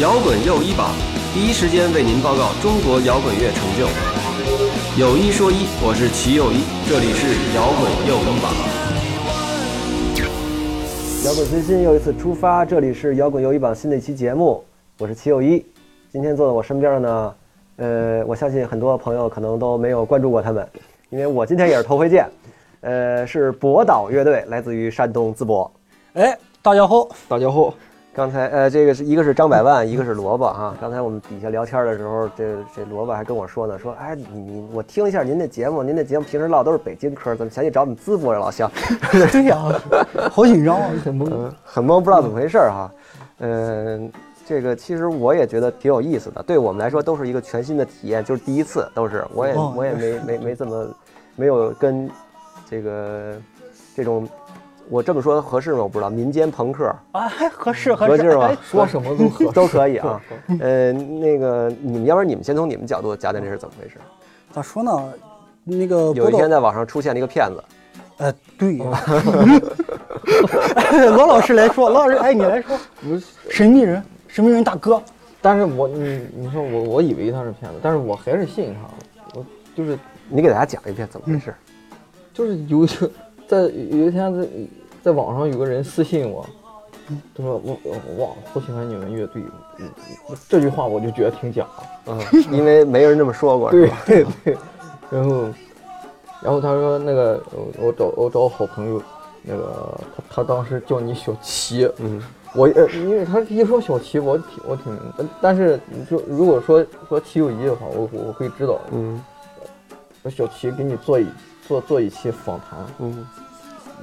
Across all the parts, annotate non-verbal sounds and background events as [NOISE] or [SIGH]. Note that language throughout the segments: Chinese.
摇滚又一榜，第一时间为您报告中国摇滚乐成就。有一说一，我是齐又一，这里是摇滚又一榜。摇滚最新又一次出发，这里是摇滚又一榜新的一期节目，我是齐又一。今天坐在我身边的呢，呃，我相信很多朋友可能都没有关注过他们，因为我今天也是头回见。呃，是博导乐队，来自于山东淄博。哎，大家好，大家好。刚才呃，这个是一个是张百万，一个是萝卜哈。刚才我们底下聊天的时候，这这萝卜还跟我说呢，说哎，你你我听一下您的节目，您的节目平时唠都是北京嗑，怎么想起找我们淄博的老乡？[LAUGHS] 对呀，好紧张啊，很懵，很懵，不知道怎么回事哈。嗯，这个其实我也觉得挺有意思的，对我们来说都是一个全新的体验，就是第一次，都是我也我也没没没怎么没有跟。这个这种，我这么说合适吗？我不知道。民间朋克啊，合适合适吗？说什么都合 [LAUGHS] 都可以啊。[LAUGHS] 呃，那个你们要不然你们先从你们角度讲讲这是怎么回事？咋说呢？那个有一天在网上出现了一个骗子。呃，对。[LAUGHS] 罗老师来说，罗老师，哎，你来说。神秘人，神秘人大哥。但是我你你说我我以为他是骗子，但是我还是信他。我就是你给大家讲一遍怎么回事。就是有就在有一天在在网上有个人私信我，他说我我哇好喜欢你们乐队，这句话我就觉得挺假，嗯，因为没人这么说过，[LAUGHS] 对对对，然后然后他说那个我找我找我好朋友，那个他他当时叫你小齐，嗯，我呃因为他一说小齐我挺我挺，但是你说如果说说齐友谊的话，我我会知道，嗯，说小齐给你做一。做做一期访谈，嗯，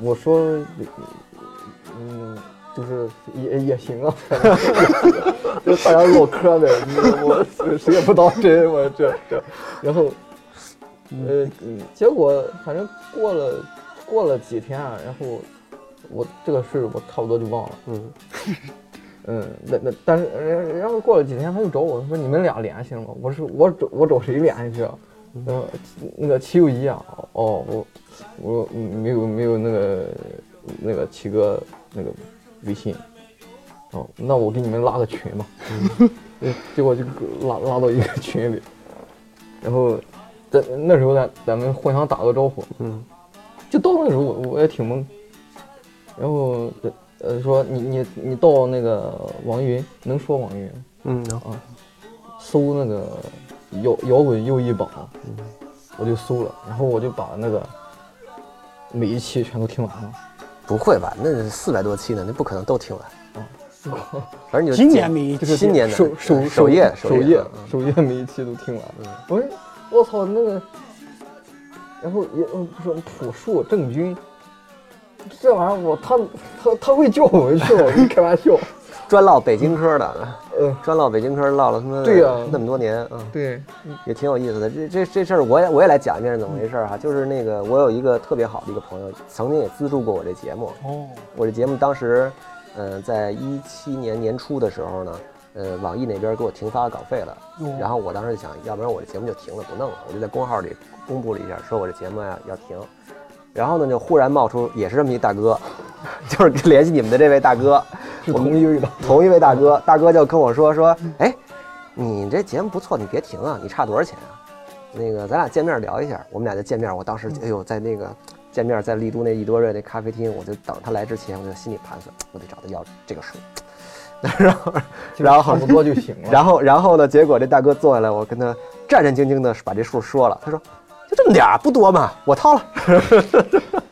我说，嗯，就是也也行啊，[LAUGHS] 就大家唠嗑呗，我谁也不当真，我这这，然后，呃，结果反正过了过了几天，然后我这个事我差不多就忘了，嗯，[LAUGHS] 嗯，那那但是然后过了几天他又找我说你们俩联系了吗？我说我找我找谁联系去？呃，那个齐友谊啊，哦，我我没有没有那个那个齐哥那个微信，哦，那我给你们拉个群吧，[LAUGHS] 结果就拉拉到一个群里，然后在那时候咱咱们互相打个招呼，嗯，就到那时候我我也挺懵，然后呃说你你你到那个网易云能说网易云，嗯啊，搜那个。摇摇滚又一榜，我就搜了，然后我就把那个每一期全都听完了。不会吧？那四百多期呢，那不可能都听完啊！反正你 [LAUGHS] 今年每一就是今年的首首首页首页首页每一期都听完。我说我操那个，然后也说朴树郑钧，这玩意儿我他他他会叫我们去吗？开玩笑。专唠北京嗑的，嗯，专唠北京嗑唠了他妈对呀那么多年，啊，对，也挺有意思的。这这这事儿我也我也来讲一遍是怎么回事哈。就是那个我有一个特别好的一个朋友，曾经也资助过我这节目。哦，我这节目当时，嗯，在一七年年初的时候呢，呃，网易那边给我停发稿费了。然后我当时就想，要不然我这节目就停了，不弄了。我就在公号里公布了一下，说我这节目呀要停。然后呢，就忽然冒出也是这么一大哥，[LAUGHS] 就是联系你们的这位大哥。是同一位的，同一位大哥，大哥就跟我说说，哎，你这节目不错，你别停啊，你差多少钱啊？那个咱俩见面聊一下，我们俩就见面。我当时哎呦，在那个见面在丽都那一多瑞那咖啡厅，我就等他来之前，我就心里盘算，我得找他要这个数。[LAUGHS] 然后，然后差不多就行了。然后，然后呢？结果这大哥坐下来，我跟他战战兢兢的把这数说了。他说，就这么点儿，不多嘛，我掏了。[LAUGHS]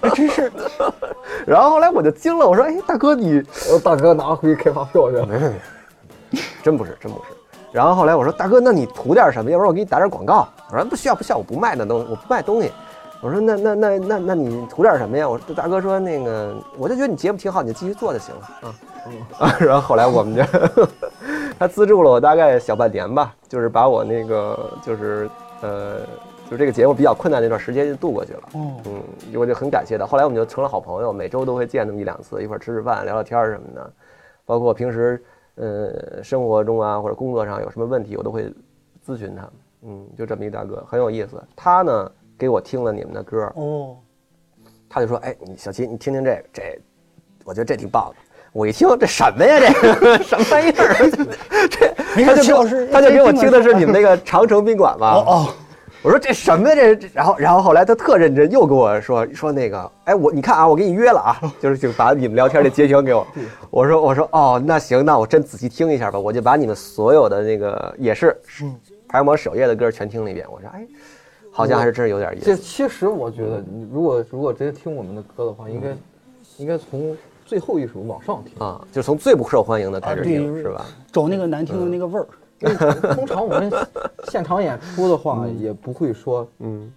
我真是。[LAUGHS] 然后后来我就惊了，我说：“哎，大哥你，大哥拿回去开发票去。”没没没，真不是真不是。然后后来我说：“大哥，那你图点什么？要不然我给你打点广告。”我说：“不需要不需要，我不卖那东西，我不卖东西。”我说：“那那那那那你图点什么呀？”我说：“大哥说那个，我就觉得你节目挺好，你就继续做就行了啊。”啊，[LAUGHS] 然后后来我们就他资助了我大概小半年吧，就是把我那个就是呃。就这个节目比较困难那段时间就度过去了，嗯，我就很感谢他。后来我们就成了好朋友，每周都会见那么一两次，一块吃吃饭、聊聊天什么的。包括平时，呃，生活中啊或者工作上有什么问题，我都会咨询他。嗯，就这么一大哥，很有意思。他呢给我听了你们的歌，哦，他就说：“哎，你小齐，你听听这个，这我觉得这挺棒的。”我一听这什么呀？这 [LAUGHS] 什么玩意儿？[LAUGHS] 这他就给我他就给我听的是你们那个长城宾馆嘛。哦哦，我说这什么呀？这这然后然后后来他特认真又跟我说说那个，哎我你看啊，我给你约了啊，就是就把你们聊天的截屏给我。我说我说哦那行，那我真仔细听一下吧，我就把你们所有的那个也是排行榜首页的歌全听了一遍。我说哎，好像还是真是有点意思。这其实我觉得，你如果如果直接听我们的歌的话，应该应该从最后一首往上听。啊，就从最不受欢迎的开始听，是吧？找那个难听的那个味儿。通常我们现场演出的话，也不会说，嗯，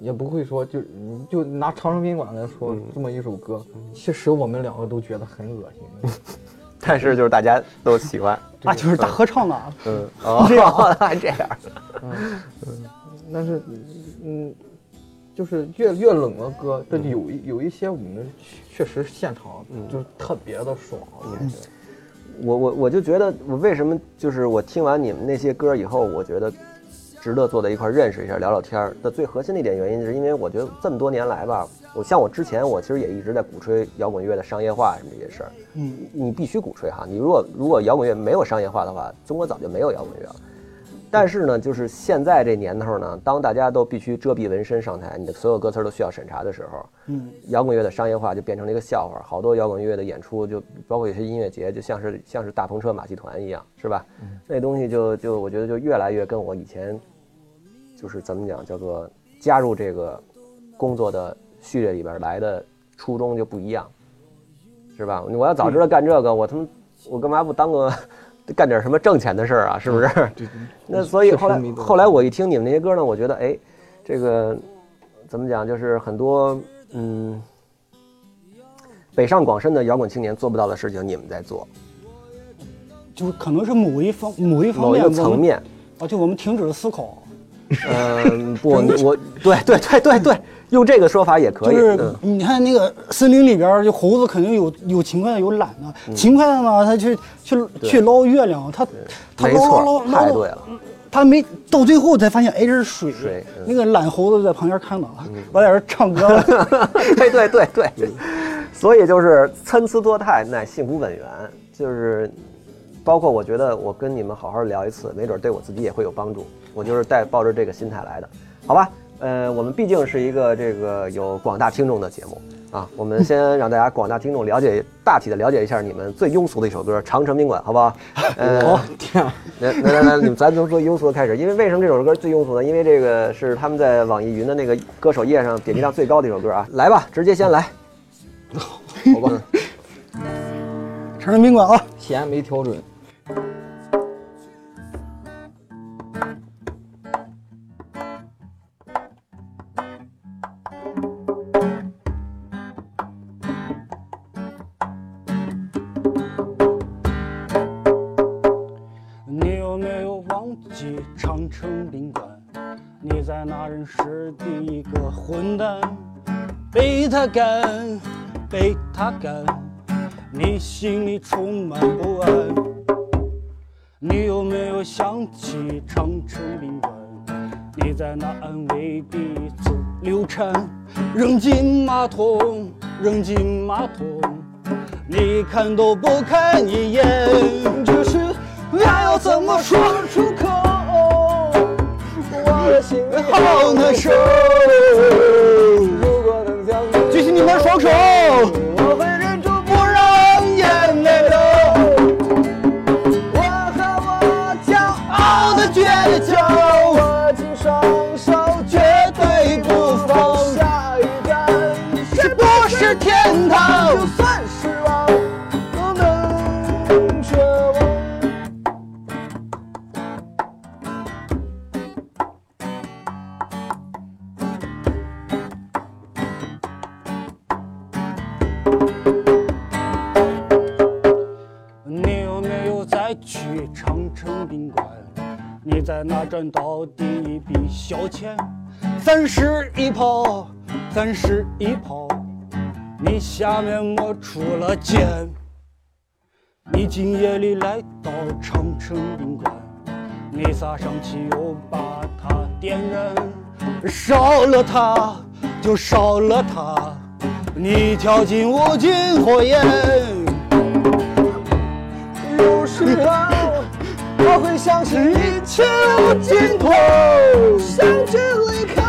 也不会说，就你就拿长城宾馆来说，这么一首歌，其实我们两个都觉得很恶心。[LAUGHS] 但是就是大家都喜欢，[LAUGHS] 啊，就是大合唱啊，嗯，[LAUGHS] 哦，还这样，嗯。但是，嗯，就是越越冷的歌，这有一有一些我们确实现场就是特别的爽，我觉。我我我就觉得，我为什么就是我听完你们那些歌以后，我觉得值得坐在一块儿认识一下、聊聊天儿的最核心的一点原因，是因为我觉得这么多年来吧，我像我之前，我其实也一直在鼓吹摇滚乐的商业化什么这些事儿。嗯，你必须鼓吹哈，你如果如果摇滚乐没有商业化的话，中国早就没有摇滚乐了。但是呢，就是现在这年头呢，当大家都必须遮蔽纹身上台，你的所有歌词都需要审查的时候，嗯，摇滚乐的商业化就变成了一个笑话。好多摇滚乐的演出，就包括有些音乐节，就像是像是大篷车马戏团一样，是吧？那东西就就我觉得就越来越跟我以前就是怎么讲，叫做加入这个工作的序列里边来的初衷就不一样，是吧？我要早知道干这个，我他妈我干嘛不当个干点什么挣钱的事儿啊？是不是？[LAUGHS] 那所以后来后来我一听你们那些歌呢，我觉得哎，这个怎么讲，就是很多嗯北上广深的摇滚青年做不到的事情，你们在做，就是可能是某一方某一方面某一个层面。啊，就我们停止了思考，嗯，不，你我对对对对对，用这个说法也可以。就是嗯你看那个森林里边儿，就猴子肯定有有勤快的，有懒的。勤快的呢，他去去去捞月亮，他他捞捞捞，捞对了。他没到最后才发现，哎，这是水。水嗯那个懒猴子在旁边看到，我在这儿唱歌了。[LAUGHS] [LAUGHS] 对对对对，[LAUGHS] 所以就是参差多态，乃幸福本源。就是包括我觉得我跟你们好好聊一次，没准对我自己也会有帮助。我就是带抱着这个心态来的，好吧？呃，我们毕竟是一个这个有广大听众的节目啊，我们先让大家广大听众了解大体的了解一下你们最庸俗的一首歌《长城宾馆》，好不好？呃，[LAUGHS] 天啊，来来来来，你们咱从最庸俗的开始，因为为什么这首歌最庸俗呢？因为这个是他们在网易云的那个歌手页上点击量最高的一首歌啊！来吧，直接先来。[LAUGHS] 好吧，[LAUGHS] 长城宾馆啊，弦没调准。城宾馆？你在那认识第一个混蛋，被他干，被他干，你心里充满不安。你有没有想起长城宾馆？你在那安慰彼此流产，扔进马桶，扔进马桶。你看都不看一眼，这是爱要怎么说出口？我的心里好难受。举起你们的双手，下面我出了剑。你今夜里来到长城宾馆，你撒上汽油把它点燃，烧了它就烧了它，你跳进无尽火焰。有时候我会相信一切无尽头，想去离开。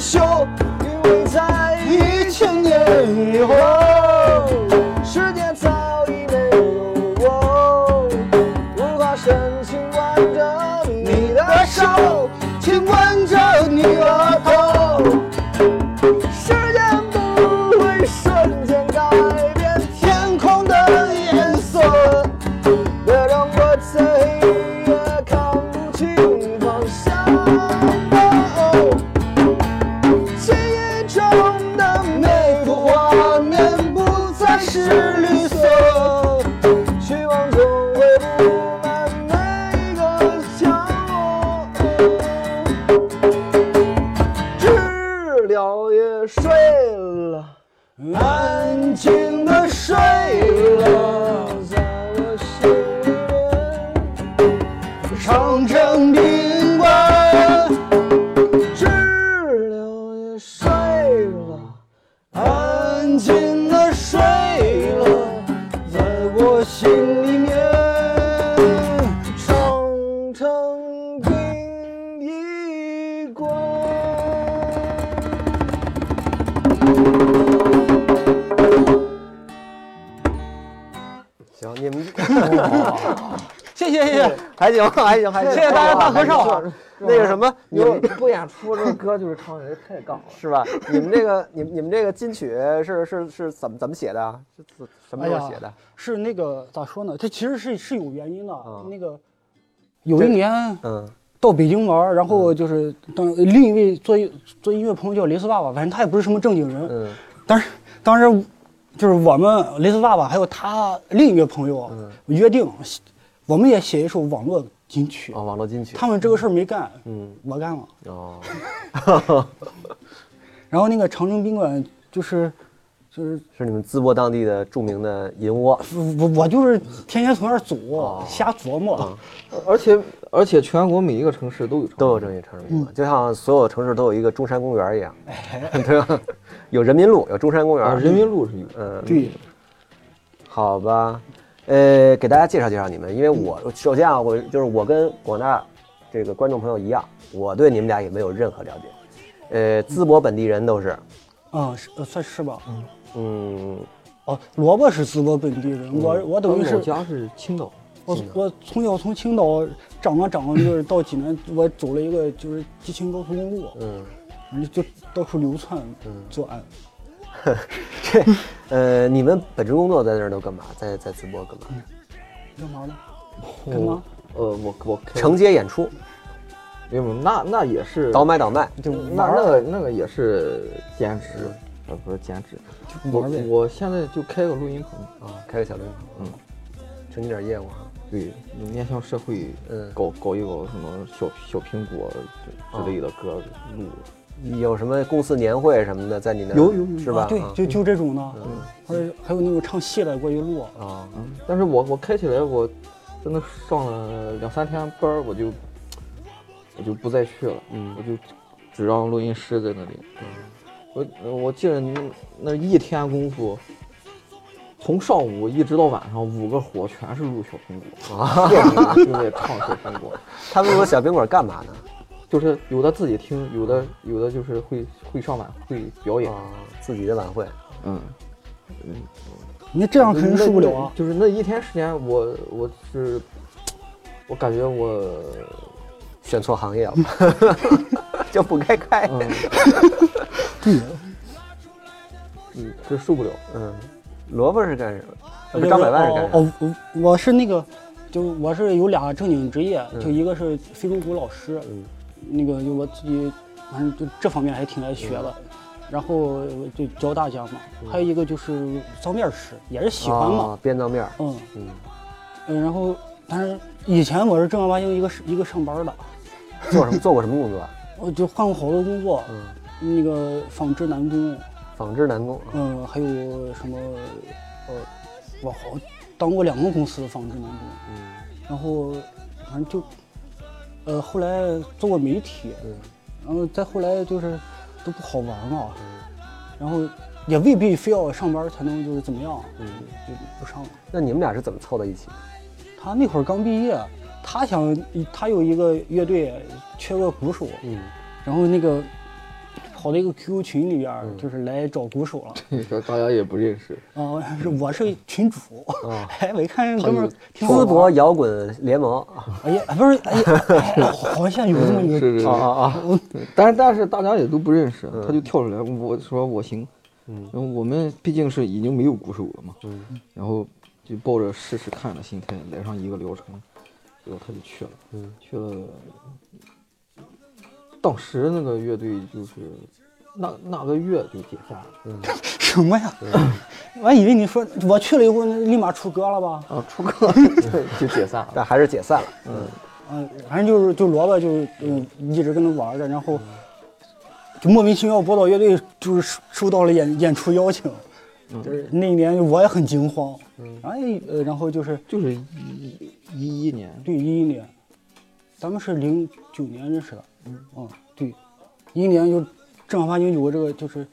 修，因为在一千年以后，[LAUGHS] 还行还行谢谢大家大合唱。[LAUGHS] 那个什么，你们不演出这个歌就是唱的太杠了。[LAUGHS] 是吧？你们这个，你们你们这个金曲是是是怎么怎么写的啊？是怎什么哎呀时候写的？是那个咋说呢？这其实是是有原因的。啊那个有一年嗯到北京玩，然后就是当另一位做一做音乐朋友叫雷斯爸爸，反正他也不是什么正经人，嗯但是当时就是我们雷斯爸爸还有他另一个朋友嗯约定，我们也写一首网络金曲。哦，网络金曲。他们这个事儿没干，嗯我干了。哦，[LAUGHS] 然后那个长城宾馆就是就是是你们淄博当地的著名的银窝。我我就是天天从那儿走，哦瞎琢磨。而且而且全国每一个城市都有都有这些长城宾馆，就像所有城市都有一个中山公园一样，[LAUGHS] 对吧？有人民路，有中山公啊，园，人民路是有。嗯，对，好吧，呃，给大家介绍介绍你们，因为我首先啊，我就是我跟广大这个观众朋友一样，我对你们俩也没有任何了解，呃，淄博本地人都是，啊，是呃算是吧。嗯，哦，萝卜是淄博本地人，我我等于是我家是青岛，我我从小从青岛长啊长啊，就是到济南，我走了一个就是吉庆高速公路，嗯，反正就到处流窜作案。[LAUGHS] 这，呃，你们本职工作在那儿都干嘛？在在淄博干嘛？干嘛呢？干嘛？呃，我我承接演出，没有没有，那那也是倒买倒卖，就那那个那个也是兼职，呃，不是兼职。我。我现在就开个录音棚，啊，开个小录音棚，嗯，承接点业务啊，对，面向社会，嗯搞搞一搞什么小小苹果之之类的歌录。有什么公司年会什么的，在你那儿有有有是吧？啊，对啊，就就这种的，还有还有那种唱戏的过去录。啊，嗯，但是我我开起来，我真的上了两三天班儿，我就我就不再去了，嗯我就只让录音师在那里。我我记得那那一天功夫，从上午一直到晚上，五个活全是录小苹果，[LAUGHS] 啊，就在唱小苹果，[LAUGHS] 他们说小苹果干嘛呢？就是有的自己听，有的有的就是会会上晚会表演，啊，自己的晚会，嗯嗯。你这样肯定受不了啊！就是那一天时间，我我是，我感觉我，选错行业了，[LAUGHS] 就不该开。嗯对，嗯，这受不了。嗯，萝卜是干什么？张百万是干什么？哦，哦我我是那个，就我是有俩正经职业，嗯就一个是非洲鼓老师，那个就我自己，反正就这方面还挺爱学的。嗯然后就教大家嘛，还有一个就是脏面师，也是喜欢嘛，啊，编造面儿，嗯。嗯，嗯，然后但是以前我是正儿八经一个一个上班的，[LAUGHS] 做什么做过什么工作？啊？我就换过好多工作，嗯，那个纺织男工，纺织男工啊，嗯，还有什么，呃，我好当过两个公司的纺织男工，嗯。然后反正就，呃，后来做过媒体，嗯然后再后来就是都不好玩嘛，然后也未必非要上班才能就是怎么样，嗯，就不上了。那你们俩是怎么凑到一起？他那会儿刚毕业，他想他有一个乐队缺个鼓手，嗯，然后那个跑到一个 QQ 群里边就是来找鼓手了。你 [LAUGHS] 说大家也不认识，啊、是我是群主，哦 [LAUGHS] 哎，我一看哥们儿挺好淄博摇滚联盟。哎呀，不是，哎呀，哎好像有这么一个，是是啊啊啊！[LAUGHS] 但是但是大家也都不认识，他就跳出来，我说我行，嗯。然后我们毕竟是已经没有鼓手了嘛，嗯。然后就抱着试试看的心态来上一个疗程，结果他就去了，嗯。去了。当时那个乐队就是那那个月就解散了什么呀？我还以为你说我去了以后立马出歌了吧？啊，出歌。[LAUGHS] 就解散了。但还是解散了。嗯。嗯，反正就是就萝卜就嗯一直跟他玩着，然后就莫名其妙，博导乐队就是收收到了演演出邀请，就是那一年我也很惊慌，然后呃然后就是就是一一一年，对一一年，咱们是零九年认识的，嗯对，一一年就正儿八经有个这个就是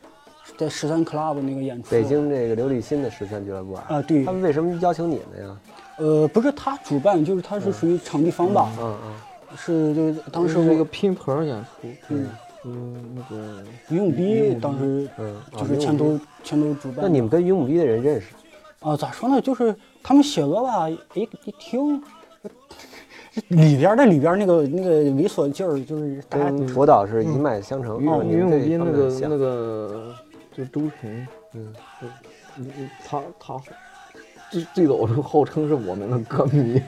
在十三 club 那个演出，北京这个刘立新的十三俱乐部啊，啊对他，们为什么邀请你们呀？呃不是他主办，就是他是属于场地方吧，嗯嗯是就是当时那个拼盘演出，嗯嗯，那个于永逼当时嗯，就是牵头牵头主办。那你们跟云母逼的人认识？啊，咋说呢？就是他们写歌吧，一一听，里边儿的里边儿那个那个猥琐劲儿，就是大家跟佛导是一脉相承。于哦你们这于永斌那个那个就周晨，嗯，嗯嗯他他最最早是号称是我们的歌迷，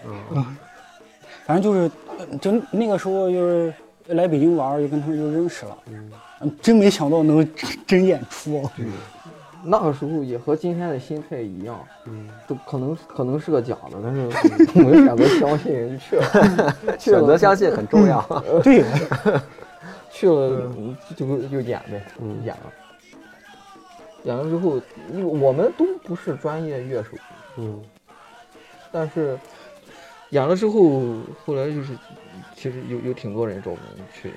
反正就是，呃就那个时候就是来北京玩儿，就跟他们就认识了。嗯，真没想到能真真演出。那个时候也和今天的心态一样，嗯，都可能可能是个假的，但是 [LAUGHS] 我们选择相信就去了，去 [LAUGHS] 选择相信很重要。[LAUGHS] 对，去了嗯就就演呗，嗯演了。演了之后，因为我们都不是专业乐手，嗯但是演了之后，后来就是其实有有挺多人找我们去。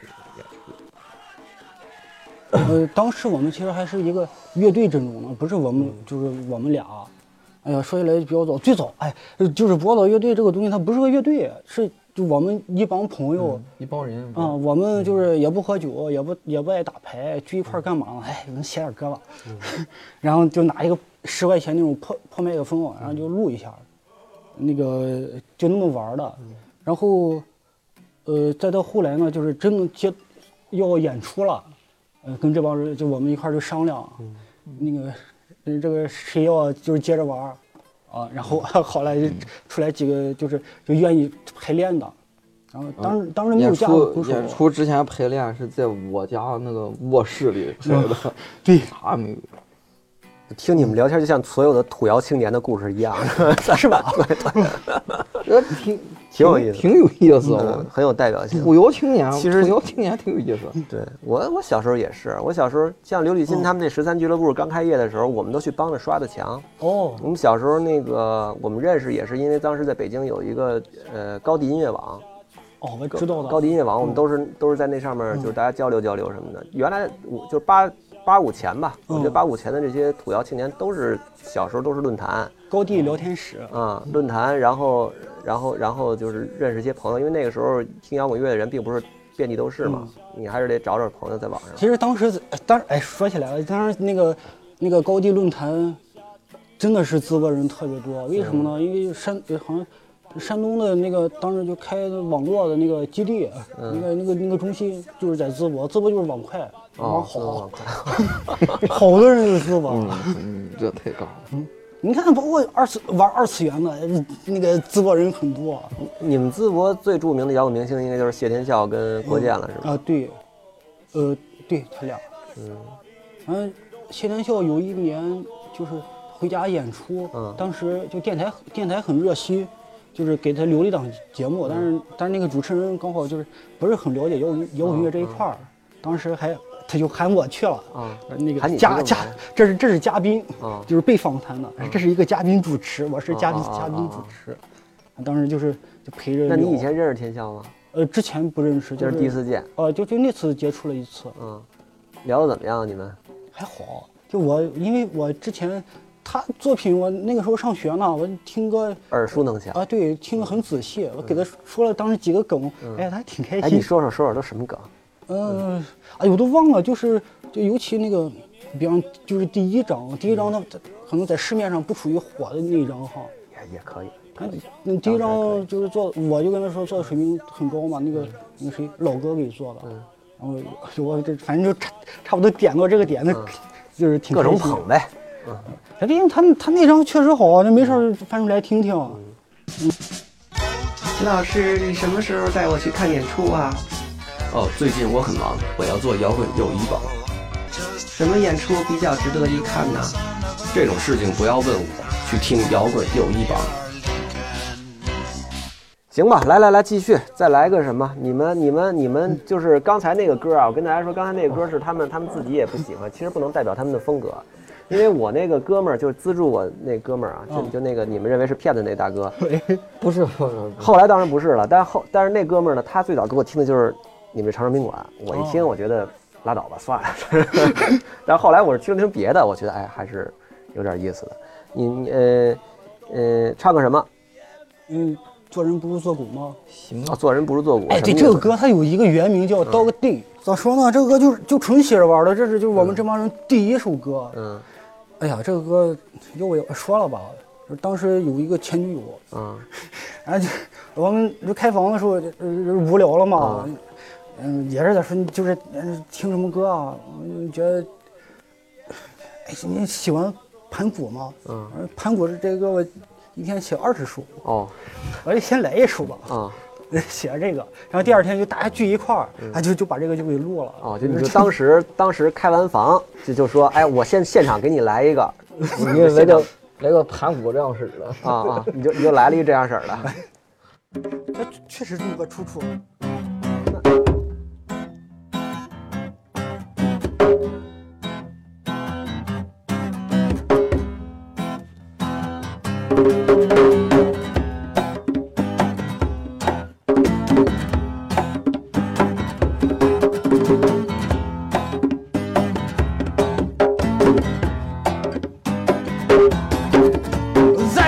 呃，当时我们其实还是一个乐队阵容呢，不是我们，就是我们俩。哎呀，说起来比较早，最早哎，就是博导乐队这个东西，它不是个乐队，是就我们一帮朋友。一帮人啊、我们就是也不喝酒，也不也不爱打牌，聚一块儿干嘛呢？哎，能写点歌吧。[LAUGHS] 然后就拿一个十块钱那种破破麦克风，然后就录一下，那个就那么玩的。然后，呃，再到后来呢，就是真的接要演出了，呃，跟这帮人就我们一块儿就商量，那个呃这个谁要就是接着玩儿啊，然后 [LAUGHS] 后来就出来几个就是就愿意排练的。然后当时、当时没有演架子鼓手，出演出之前排练是在我家那个卧室里拍的，对，啥没有。听你们聊天就像所有的土窑青年的故事一样，[LAUGHS] 是吧？[LAUGHS] 呃，挺挺有意思挺有意思。嗯很有代表性。土窑青年，其实土窑青年挺有意思。[LAUGHS] 对我，我小时候也是，我小时候像刘立新他们那十三俱乐部刚开业的时候，我们都去帮着刷的墙。哦我们小时候那个我们认识也是因为当时在北京有一个呃高迪音乐网，哦，我知道的。高迪音乐网，我们都是都是在那上面就是大家交流交流什么的。原来我就是八八五前吧，我觉得嗯八五前的这些土窑青年都是小时候都是论坛高地聊天室，啊，论坛，然后然后然后就是认识一些朋友，因为那个时候听摇滚乐的人并不是遍地都是嘛，你还是得找找朋友在网上。其实当时呃当时哎说起来了，当时那个那个高地论坛真的是淄博人特别多，为什么呢？因为山呃好像。山东的那个当时就开网络的那个基地，那个那个那个中心就是在淄博，淄博就是网快，网哦，好，快，[LAUGHS] 好多人去淄博。嗯嗯，这太高了。你看，包括二次玩二次元的，那个淄博人很多你们淄博最著名的摇滚明星应该就是谢天笑跟郭健了，是吧？啊。对，呃，对他俩，嗯反正谢天笑有一年就是回家演出，嗯当时就电台电台很热心，就是给他留了一档节目，但是但是那个主持人刚好就是不是很了解摇滚摇滚乐这一块儿，当时还他就喊我去了。啊那个嘉嘉这是这是嘉宾，啊就是被访谈的，这是一个嘉宾主持，我是嘉宾嘉宾主啊持，当时就是就陪着。那你以前认识天笑吗？呃之前不认识，就这是第一次见，呃就就那次接触了一次，嗯，聊的怎么样？你们？还好，就我因为我之前他作品我那个时候上学呢，我听歌耳熟能详。啊，对，听得很仔细，我给他说了当时几个梗，哎，他还挺开哎，心。你说说说说都什么梗？嗯，哎呦，我都忘了，就是就尤其那个，比方就是第一张，第一张它它可能在市面上不属于火的那一张哈。也也可以。那那第一张就是做，我就跟他说做的水平很高嘛，那个那个谁老哥给做的，然后就我这反正就差差不多点到这个点，那就是挺各种捧呗。哎，毕竟他他那张确实好啊，那没事翻出来听听。秦老师，你什么时候带我去看演出啊？哦，最近我很忙，我要做摇滚友谊榜，什么演出比较值得一看呢？这种事情不要问我，去听摇滚友谊榜。行吧，来来来，继续，再来个什么？你们你们你们就是刚才那个歌啊，我跟大家说，刚才那个歌是他们他们自己也不喜欢，其实不能代表他们的风格，因为我那个哥们儿就是资助我那哥们儿啊，就就那个你们认为是骗子那大哥，不是不是，后来当然不是了，但后但是那哥们儿呢，他最早给我听的就是你们长城宾馆，我一听我觉得拉倒吧，算了。[LAUGHS] 但是后来我是听听别的，我觉得哎还是有点意思的。你你呃呃唱个什么？嗯，做人不如做狗吗？行啊，做人不如做狗。哎，对，这个歌它有一个原名叫《Dog Day》，咋说呢？这个歌就是就纯写着玩的，这是就是我们这帮人第一首歌。嗯哎呀，这个歌要我说了吧，就当时有一个前女友，啊 [LAUGHS] 然后就我们就开房的时候呃无聊了嘛，嗯，也是在说就是嗯听什么歌啊，我就觉得，哎，你喜欢盘古吗？嗯，盘古这个我一天写二十首，哦我就先来一首吧，啊 [LAUGHS] 写这个，然后第二天就大家聚一块儿，啊就就把这个就给录了。哦，就你 [LAUGHS] 就当时当时开完房就就说，哎，我现现场给你来一个，[LAUGHS] 你给来个来个盘古这样式的，啊啊，你就你就来了一个这样式的。这确实这么个出处。在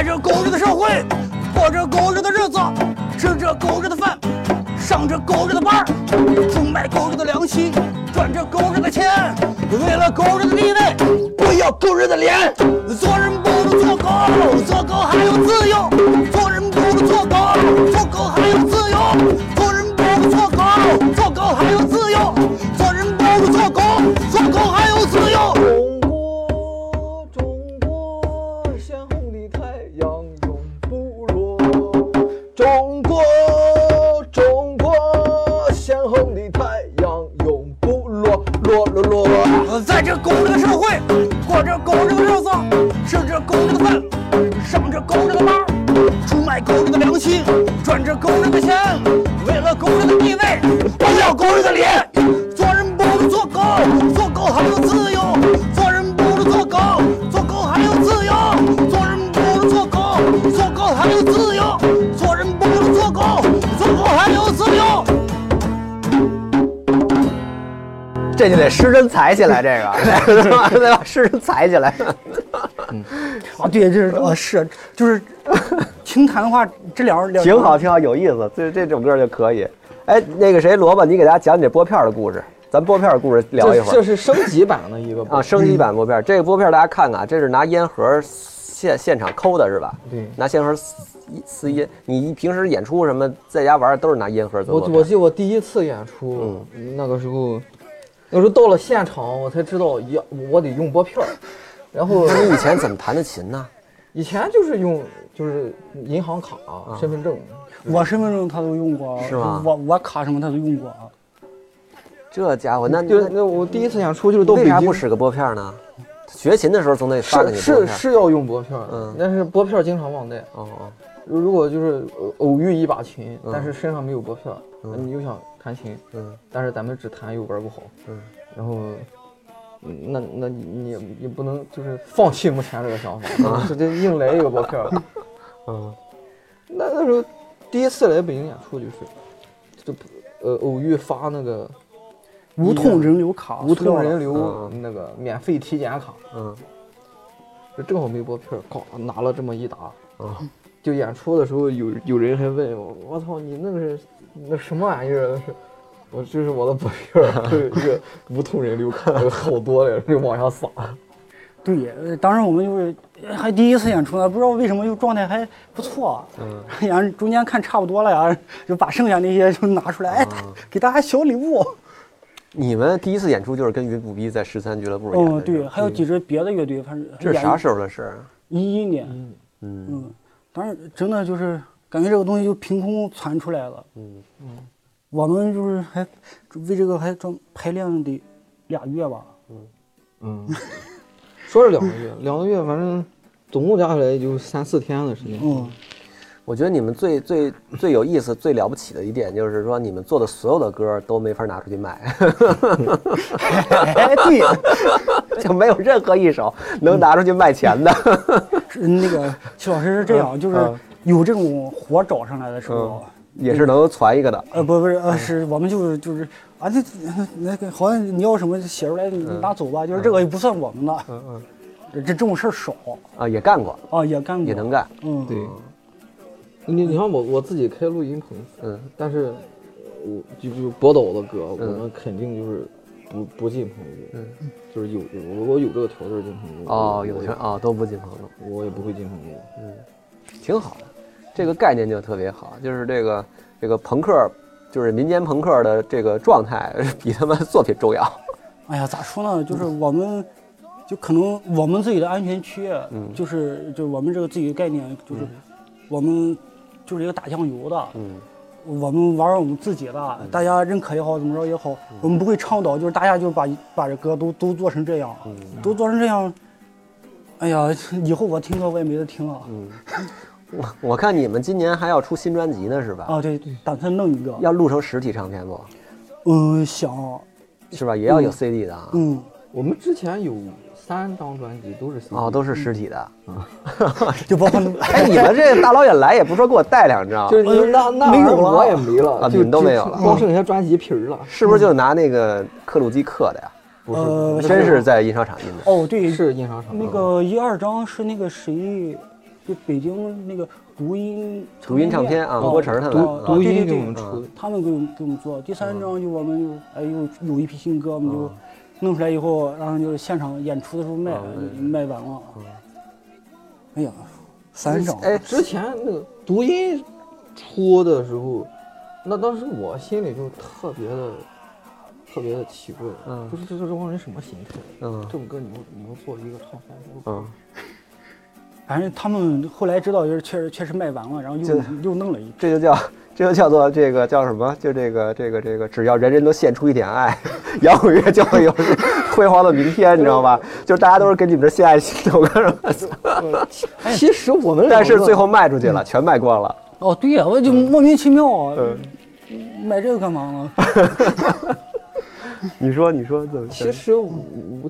这狗日的社会，过着狗日的日子，吃着狗日的饭，上着狗日的班儿，出卖狗日的良心，赚着狗日的钱，为了狗日的地位，不要狗日的脸。做人不，自失真踩起来，这个 [LAUGHS] 是吧？得把失真踩起来。啊，对，这是啊是，就是听谈话这两两挺好，挺好，有意思。这这首歌就可以。哎，那个谁，萝卜，你给大家讲讲这拨片的故事。咱拨片的故事聊一会儿这这是升级版的一个啊，升级版拨片。这个拨片大家看看，这是拿烟盒现现场抠的是吧？对拿烟盒撕撕烟。你平时演出什么在家玩都是拿烟盒做我。我记得我第一次演出，那个时候，那时候到了现场，我才知道要我得用拨片儿，然后那你以前怎么弹的琴呢？[LAUGHS] 以前就是用就是银行卡、身份证，我身份证他都用过，是吗我我卡什么他都用过啊。这家伙，那就那那我第一次演出就是到北为啥京，不使个拨片呢？学琴的时候总得发个是。是是要用拨片儿，嗯但是拨片儿经常忘带。哦哦，如如果就是呃偶遇一把琴，嗯但是身上没有拨片儿，嗯那你又想弹琴，嗯但是咱们只弹又玩不好，嗯，然后，嗯那那你你你不能就是放弃目前这个想法，[LAUGHS] 直接硬来一个拨片儿。[LAUGHS] 嗯那那时候第一次来北京演出就是，就呃偶遇发那个无痛人流卡，无痛人流。那个免费体检卡，嗯这正好没拨片儿，搞拿了这么一沓。嗯，就演出的时候有有人还问我，我操，你那个是那什么玩意儿？那是，我这是我的拨片儿，一 [LAUGHS] 个无痛人流卡，有好多嘞，就往下撒。对，呃当时我们就是呃还第一次演出呢，不知道为什么就状态还不错。嗯，演中间看差不多了呀，就把剩下那些就拿出来，哎，给大家小礼物。你们第一次演出就是跟云不逼在十三俱乐部演的，嗯，对，还有几支别的乐队，反正这是啥时候的事儿啊？一一年。嗯嗯，当然真的就是感觉这个东西就凭空窜出来了。嗯嗯我们就是还为这个还专排练得俩月吧。嗯，[LAUGHS] 说是两个月，两个月，反正总共加起来也就三四天的时间。嗯，我觉得你们最最最有意思、最了不起的一点就是说，你们做的所有的歌都没法拿出去卖，[LAUGHS] 哎，对，[LAUGHS] 就没有任何一首能拿出去卖钱的。[LAUGHS] 是那个齐老师是这样，就是嗯有这种活找上来的时候，也是能传一个的。呃，不不是，呃，是我们就是就是啊，那那个好像你要什么写出来，你拿走吧，就是这个也不算我们的。嗯嗯这这种事儿少啊，也干过，啊，也干过，也能干。嗯，对，你你看我我自己开录音棚，嗯，但是我就就博导的歌，我嗯们肯定就是不不进棚录，嗯，就是有有我有这个条件进棚录。哦，我有的全哦都不进棚录，我也不会进棚录。挺好的。这个概念就特别好，就是这个这个朋克，就是民间朋克的这个状态比他们作品重要。哎呀，咋说呢？就是我们，就可能我们自己的安全区，嗯就是就是我们这个自己的概念，就是我们就是一个打酱油的，嗯我们玩我们自己的，大家认可也好，怎么着也好，我们不会倡导，就是大家就把把这歌都都做成这样，嗯都做成这样。哎呀，[LAUGHS] 以后我听歌我也没得听了。嗯，我我看你们今年还要出新专辑呢，是吧？啊，对，打算弄一个。要录成实体唱片不？嗯，想，是吧？也要有 CD 的啊。嗯，我们之前有三张专辑都是 CD 哦，都是实体的。[LAUGHS] 就包括哎，你们这大老远来也不说给我带两张，就是你那那没有了我也没了，啊你们都没有了光剩下专辑皮儿了。是不是就拿那个刻录机刻的呀？不是，呃真是在印刷厂印的。哦，对，是印刷厂那个一二张是那个谁，就北京那个读音读音唱片啊哦郭晨他们哦啊读音给对对对我们出。他们给我们给我们做。第三张就我们就哎有有一批新歌，我们就弄出来以后，然后就是现场演出的时候卖，卖完了。哎呀，三张，哎，之前那个读音出的时候，那当时我心里就特别的、特别的奇怪，嗯不是这这这帮人什么心态？嗯这么歌你们你们做一个唱片，嗯，反正他们后来知道就是确实确实卖完了，然后就又又弄了一批。这就叫这就叫做这个叫什么？就这个这个这个，只要人人都献出一点爱，摇滚乐就会有辉煌的明天，你知道吧？就是大家都是跟你们这献爱心我干什么？[LAUGHS] 其实我们但是最后卖出去了，全卖光了。哦，对呀，我就莫名其妙啊，嗯，买这个干嘛呢？[LAUGHS] 你说你说怎么？其实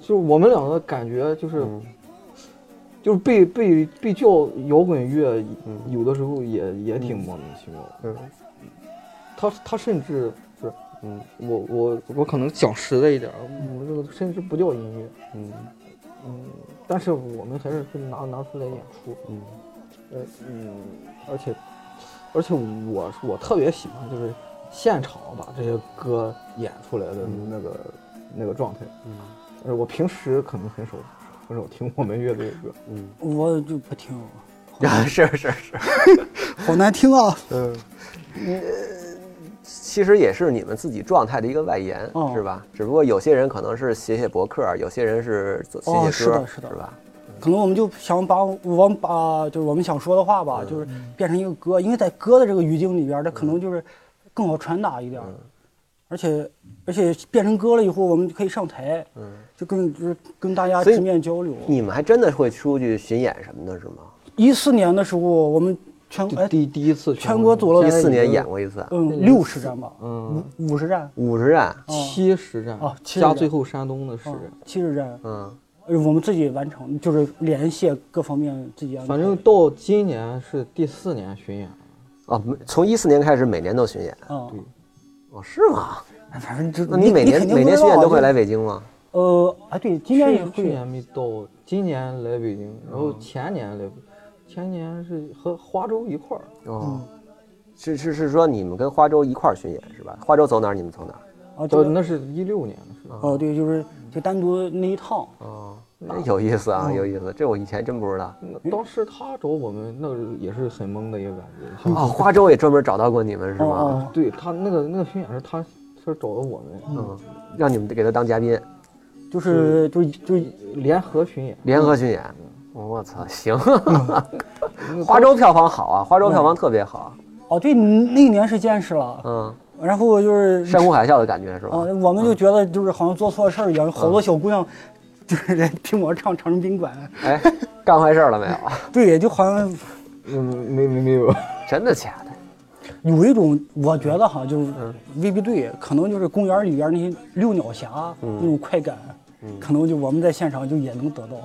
就我们两个感觉就是，嗯就是被被被叫摇滚乐，有的时候也也挺莫名其妙的。嗯。他他甚至是，嗯我我我可能讲实在一点儿，我这个甚至不叫音乐，嗯。嗯，但是我们还是会拿拿出来演出，嗯。呃嗯，而且而且我我特别喜欢就是现场把这些歌演出来的那个、那个状态，嗯。呃，我平时可能很少很少听我们乐队的歌，嗯，我就不听，[LAUGHS] 啊，是是是，[LAUGHS] 好难听啊！[LAUGHS] 嗯，其实也是你们自己状态的一个外延，哦是吧？只不过有些人可能是写写博客，有些人是写写歌，哦是的是的是吧？可能我们就想把我们把就是我们想说的话吧，就是变成一个歌，因为在歌的这个语境里边，它可能就是更好传达一点儿，而且而且变成歌了以后，我们就可以上台，嗯，就跟就是跟大家直面交流。你们还真的会出去巡演什么的，是吗？一四年的时候，我们全国第第一次全国走了一四年演过一次，嗯六十站吧，嗯五五十站五十站，七十站哦加最后山东的十啊站，七十站，嗯，呃我们自己完成，就是联系各方面自己。反正到今年是第四年巡演了。哦，没从一四年开始每年都巡演，啊，哦，是吗？反正就那你每年每年巡演都会来北京吗？呃啊，对，今年也会去年没到，今年来北京，然后前年来，前年是和花州一块儿。哦，是是是说你们跟花州一块儿巡演是吧？花州走哪儿你们走哪儿？啊，对，就那是一六年的事。哦对，就是就单独那一趟。哦，那有意思啊，有意思，这我以前真不知道。那当时他找我们，那个也是很懵的一个感觉。像哦，花州也专门找到过你们是吗？哦哦，对他那个那个巡演是他是找的我们，嗯，让你们给他当嘉宾，就是就就联合巡演。联合巡演。我操，行，[LAUGHS] [LAUGHS] 花州票房好啊，花州票房特别好。哦对，那一年是见识了，嗯，然后就是山呼海啸的感觉是吧啊，？我们就觉得就是好像做错事儿一样，好多小姑娘就是来听我唱《长城宾馆》，哎，干坏事了没有？[LAUGHS] 对，就好像嗯，没没没有。真的假的？有一种，我觉得哈，就是嗯未必对，可能就是公园里边那些遛鸟侠嗯那种快感，可能就我们在现场就也能得到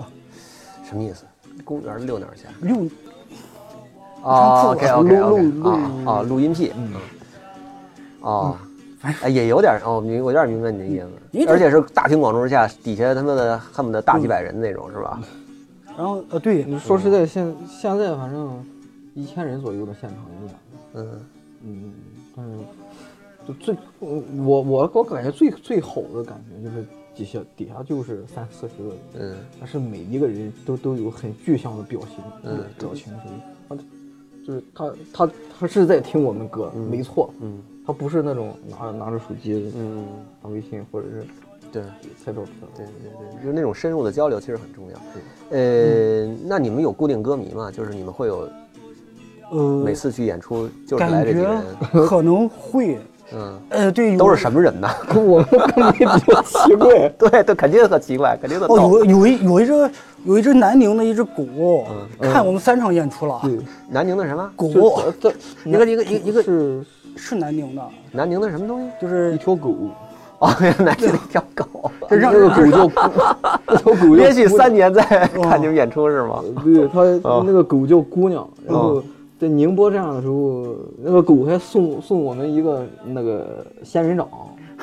什么意思？公园遛哪儿去？遛啊，OK OK OK，啊啊，录音癖，嗯，哦，哎，也有点哦，明我有点明白你的意思，而且是大庭广众之下，底下他妈的恨不得大几百人那种是吧？然后呃对，你说实在，现现在反正一千人左右的现场演，嗯，嗯，但是就最我我我感觉最最好的感觉就是底下底下就是三四十个人，嗯，但是每一个人都都有很具象的表情，嗯表情什么，他就是他他他是在听我们歌，没错，嗯。他不是那种拿拿着手机嗯，发微信或者是对拍照片，对对对，就是那种深入的交流其实很重要。呃，那你们有固定歌迷吗？就是你们会有呃每次去演出就是来感这几个觉人，可能会，嗯，呃对，都是什么人呢？[LAUGHS] 我们歌迷比较奇怪，[LAUGHS] 对对，肯定很奇怪，肯定很哦，有有一有一只有一只南宁的一只狗，嗯看我们三场演出了，对，南宁的什么？狗就这一个一个一个一个是是南宁的，南宁的什么东西？就是 [LAUGHS] 一条狗，哦，原来是一条狗。这让那个狗叫姑，那条狗叫连续三年在看你们演出是吗？对，它哦那个狗叫姑娘，然后在宁波这样的时候，那个狗还送送我们一个那个仙人掌，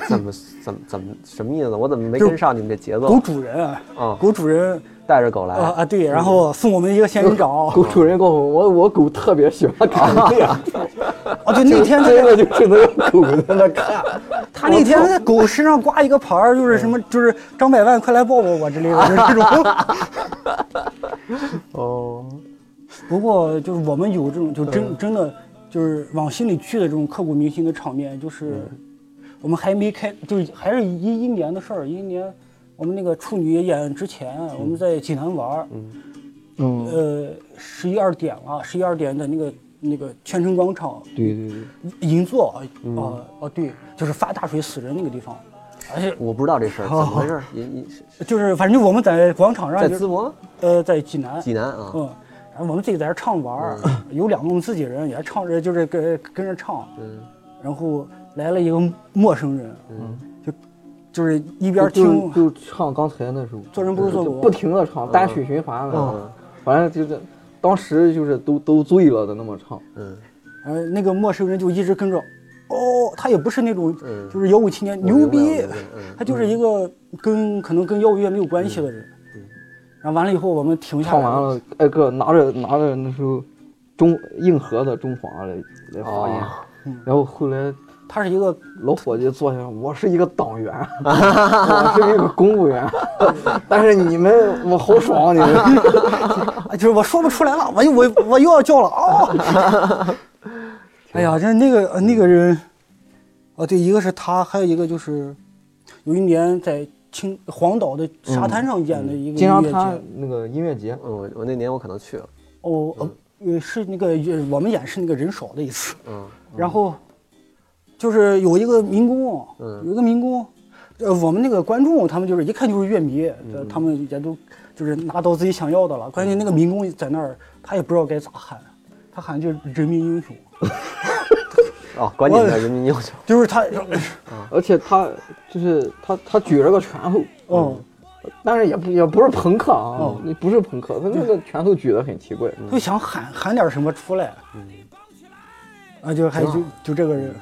怎么怎么怎么什么意思？我怎么没跟上你们这节奏？狗？主人，啊，狗主人带着狗来。啊啊对，然后送我们一个仙人掌，狗主人告诉我，我我狗特别喜欢看这样，啊。对，[LAUGHS] 那天真的就是那个 [LAUGHS] 狗在那看，他那天在狗身上挂一个牌儿，就是什么，就是张百万快来抱抱我之类的，就是这种。[LAUGHS] 哦，不过就是我们有这种，就真真的就是往心里去的这种刻骨铭心的场面，就是我们还没开，就是还是一一年的事儿，一一年我们那个处女演之前，我们在济南玩儿，嗯，呃，十一二点了，十一二点的那个那个泉城广场对对对，银座啊啊对，就是发大水死人那个地方，而且我不知道这事儿，怎么回事？你你就是反正就我们在广场上在淄博？呃在济南，济南啊？嗯，我们自己在这唱玩儿，[CLEARS THROAT] 有两个我们自己人也唱着，就是跟跟着唱，嗯。然后来了一个陌生人，嗯，就就是一边就听，就唱刚才那首，做人不如做狗不停的唱，单曲循环的嗯，反正就是当时就是都都醉了的那么唱，嗯，然后那个陌生人就一直跟着，哦，他也不是那种嗯就是摇滚青年牛逼他就是一个跟可能跟摇滚乐没有关系的人，然后完了以后我们停下来。唱完了，挨个拿着拿着那时候中硬核的中华来来发言，嗯。然后后来他是一个老伙计坐下，我是一个党员，[LAUGHS] 我是一个公务员，但是你们我好爽啊，你们，啊 [LAUGHS] 就是我说不出来了，我又我我又要叫了哦。[LAUGHS] 哎呀，这那个呃那个人，啊，对，一个是他，还有一个就是有一年在青黄岛的沙滩上演的一个经常音乐节。他那个音乐节，嗯我我那年我可能去了，哦，呃呃，是那个呃我们演是那个人少的一次，嗯 [LAUGHS] 然后就是有一个民工，嗯有一个民工，呃，我们那个观众他们就是一看就是乐迷，他们也都就是拿到自己想要的了。关键那个民工在那儿，他也不知道该咋喊，他喊就是人民英雄，[LAUGHS] 哦，管你们的人民英雄，[LAUGHS] [LAUGHS] [LAUGHS] 就是他，而且他就是他他举着个拳头，嗯，但是也不也不是朋克啊，那不是朋克，他那个拳头举得很奇怪，就想喊喊点什么出来，嗯。啊，就还就就这个人，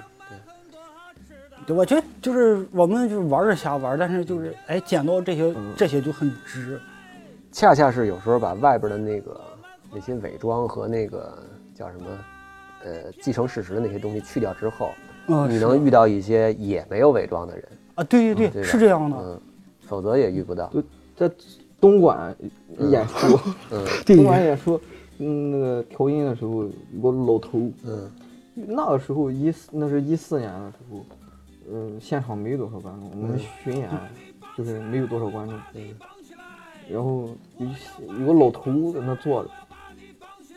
对。我觉得就是我们就是玩着瞎玩，但是就是哎，捡到这些嗯这些就很值。恰恰是有时候把外边的那个那些伪装和那个叫什么，呃，继承事实的那些东西去掉之后，嗯，你能遇到一些也没有伪装的人，啊，对对对，对是这样的。嗯，否则也遇不到。在东莞演出，[LAUGHS] 嗯东莞演出，嗯，那个调音的时候有个老头，嗯那个时候一四那是一四年的时候，嗯，现场没多少观众，我们巡演就是没有多少观众，嗯然后有有个老头在那坐着，